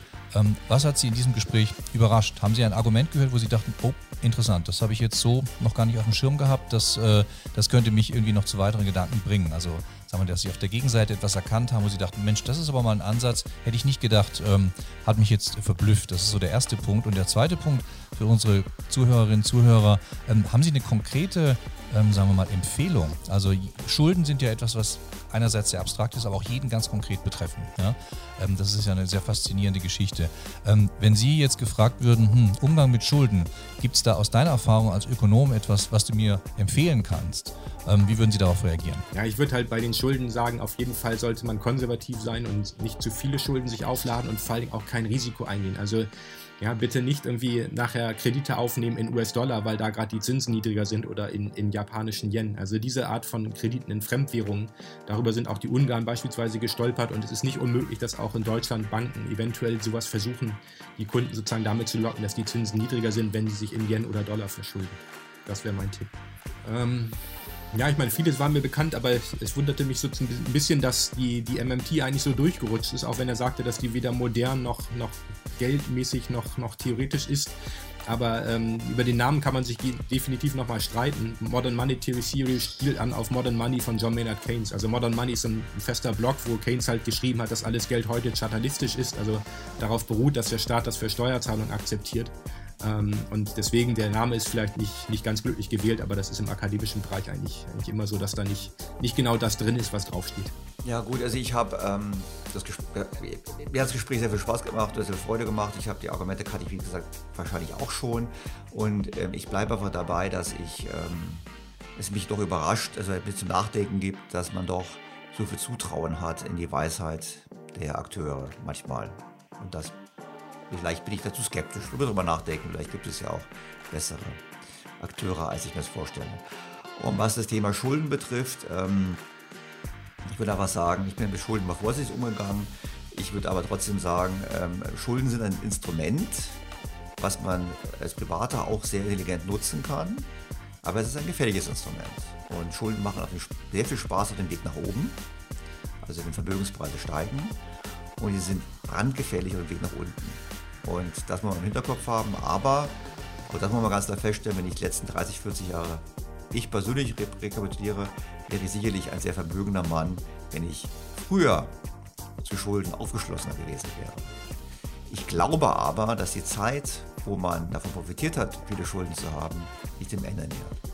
was hat Sie in diesem Gespräch überrascht? Haben Sie ein Argument gehört, wo Sie dachten, oh, interessant, das habe ich jetzt so noch gar nicht auf dem Schirm gehabt, das, äh, das könnte mich irgendwie noch zu weiteren Gedanken bringen? Also sagen wir, dass Sie auf der Gegenseite etwas erkannt haben, wo Sie dachten, Mensch, das ist aber mal ein Ansatz, hätte ich nicht gedacht, ähm, hat mich jetzt verblüfft. Das ist so der erste Punkt. Und der zweite Punkt für unsere Zuhörerinnen und Zuhörer, ähm, haben Sie eine konkrete, ähm, sagen wir mal, Empfehlung? Also Schulden sind ja etwas, was einerseits sehr abstrakt ist, aber auch jeden ganz konkret betreffen. Ja? Ähm, das ist ja eine sehr faszinierende Geschichte. Ähm, wenn Sie jetzt gefragt würden, hm, Umgang mit Schulden, gibt es da aus deiner Erfahrung als Ökonom etwas, was du mir empfehlen kannst? Ähm, wie würden Sie darauf reagieren? Ja, ich würde halt bei den Schulden sagen, auf jeden Fall sollte man konservativ sein und nicht zu viele Schulden sich aufladen und vor allem auch kein Risiko eingehen. Also ja, bitte nicht irgendwie nachher Kredite aufnehmen in US-Dollar, weil da gerade die Zinsen niedriger sind oder in, in japanischen Yen. Also diese Art von Krediten in Fremdwährungen, darüber sind auch die Ungarn beispielsweise gestolpert und es ist nicht unmöglich, dass auch in Deutschland Banken eventuell sowas versuchen, die Kunden sozusagen damit zu locken, dass die Zinsen niedriger sind, wenn sie sich in Yen oder Dollar verschulden. Das wäre mein Tipp. Ähm, ja, ich meine, vieles war mir bekannt, aber es, wunderte mich so ein bisschen, dass die, die MMT eigentlich so durchgerutscht ist, auch wenn er sagte, dass die weder modern noch, noch geldmäßig noch, noch theoretisch ist. Aber ähm, über den Namen kann man sich definitiv nochmal streiten. Modern Money Theory Series spielt an auf Modern Money von John Maynard Keynes. Also Modern Money ist ein fester Blog, wo Keynes halt geschrieben hat, dass alles Geld heute chartalistisch ist, also darauf beruht, dass der Staat das für Steuerzahlungen akzeptiert. Ähm, und deswegen, der Name ist vielleicht nicht, nicht ganz glücklich gewählt, aber das ist im akademischen Bereich eigentlich, eigentlich immer so, dass da nicht, nicht genau das drin ist, was draufsteht. Ja gut, also ich habe ähm, das Gespräch, das Gespräch sehr viel Spaß gemacht, sehr viel Freude gemacht. Ich habe die Argumente, hatte ich wie gesagt wahrscheinlich auch schon. Und ähm, ich bleibe einfach dabei, dass ich ähm, es mich doch überrascht, also ein bisschen Nachdenken gibt, dass man doch so viel Zutrauen hat in die Weisheit der Akteure manchmal. Und das vielleicht bin ich dazu skeptisch. Ich darüber nachdenken. Vielleicht gibt es ja auch bessere Akteure, als ich mir das vorstelle. Und was das Thema Schulden betrifft, ähm, ich würde aber sagen, ich bin mit Schulden mal vorsichtig umgegangen. Ich würde aber trotzdem sagen, ähm, Schulden sind ein Instrument, was man als Privater auch sehr intelligent nutzen kann. Aber es ist ein gefährliches Instrument. Und Schulden machen sehr viel Spaß auf dem Weg nach oben. Also wenn Vermögenspreise steigen. Und die sind brandgefährlich auf dem Weg nach unten. Und das muss man im Hinterkopf haben. Aber, und das muss man ganz klar feststellen, wenn ich die letzten 30, 40 Jahre ich persönlich rekapituliere, wäre ich sicherlich ein sehr vermögender Mann, wenn ich früher zu Schulden aufgeschlossener gewesen wäre. Ich glaube aber, dass die Zeit, wo man davon profitiert hat, viele Schulden zu haben, nicht dem Ende nähert.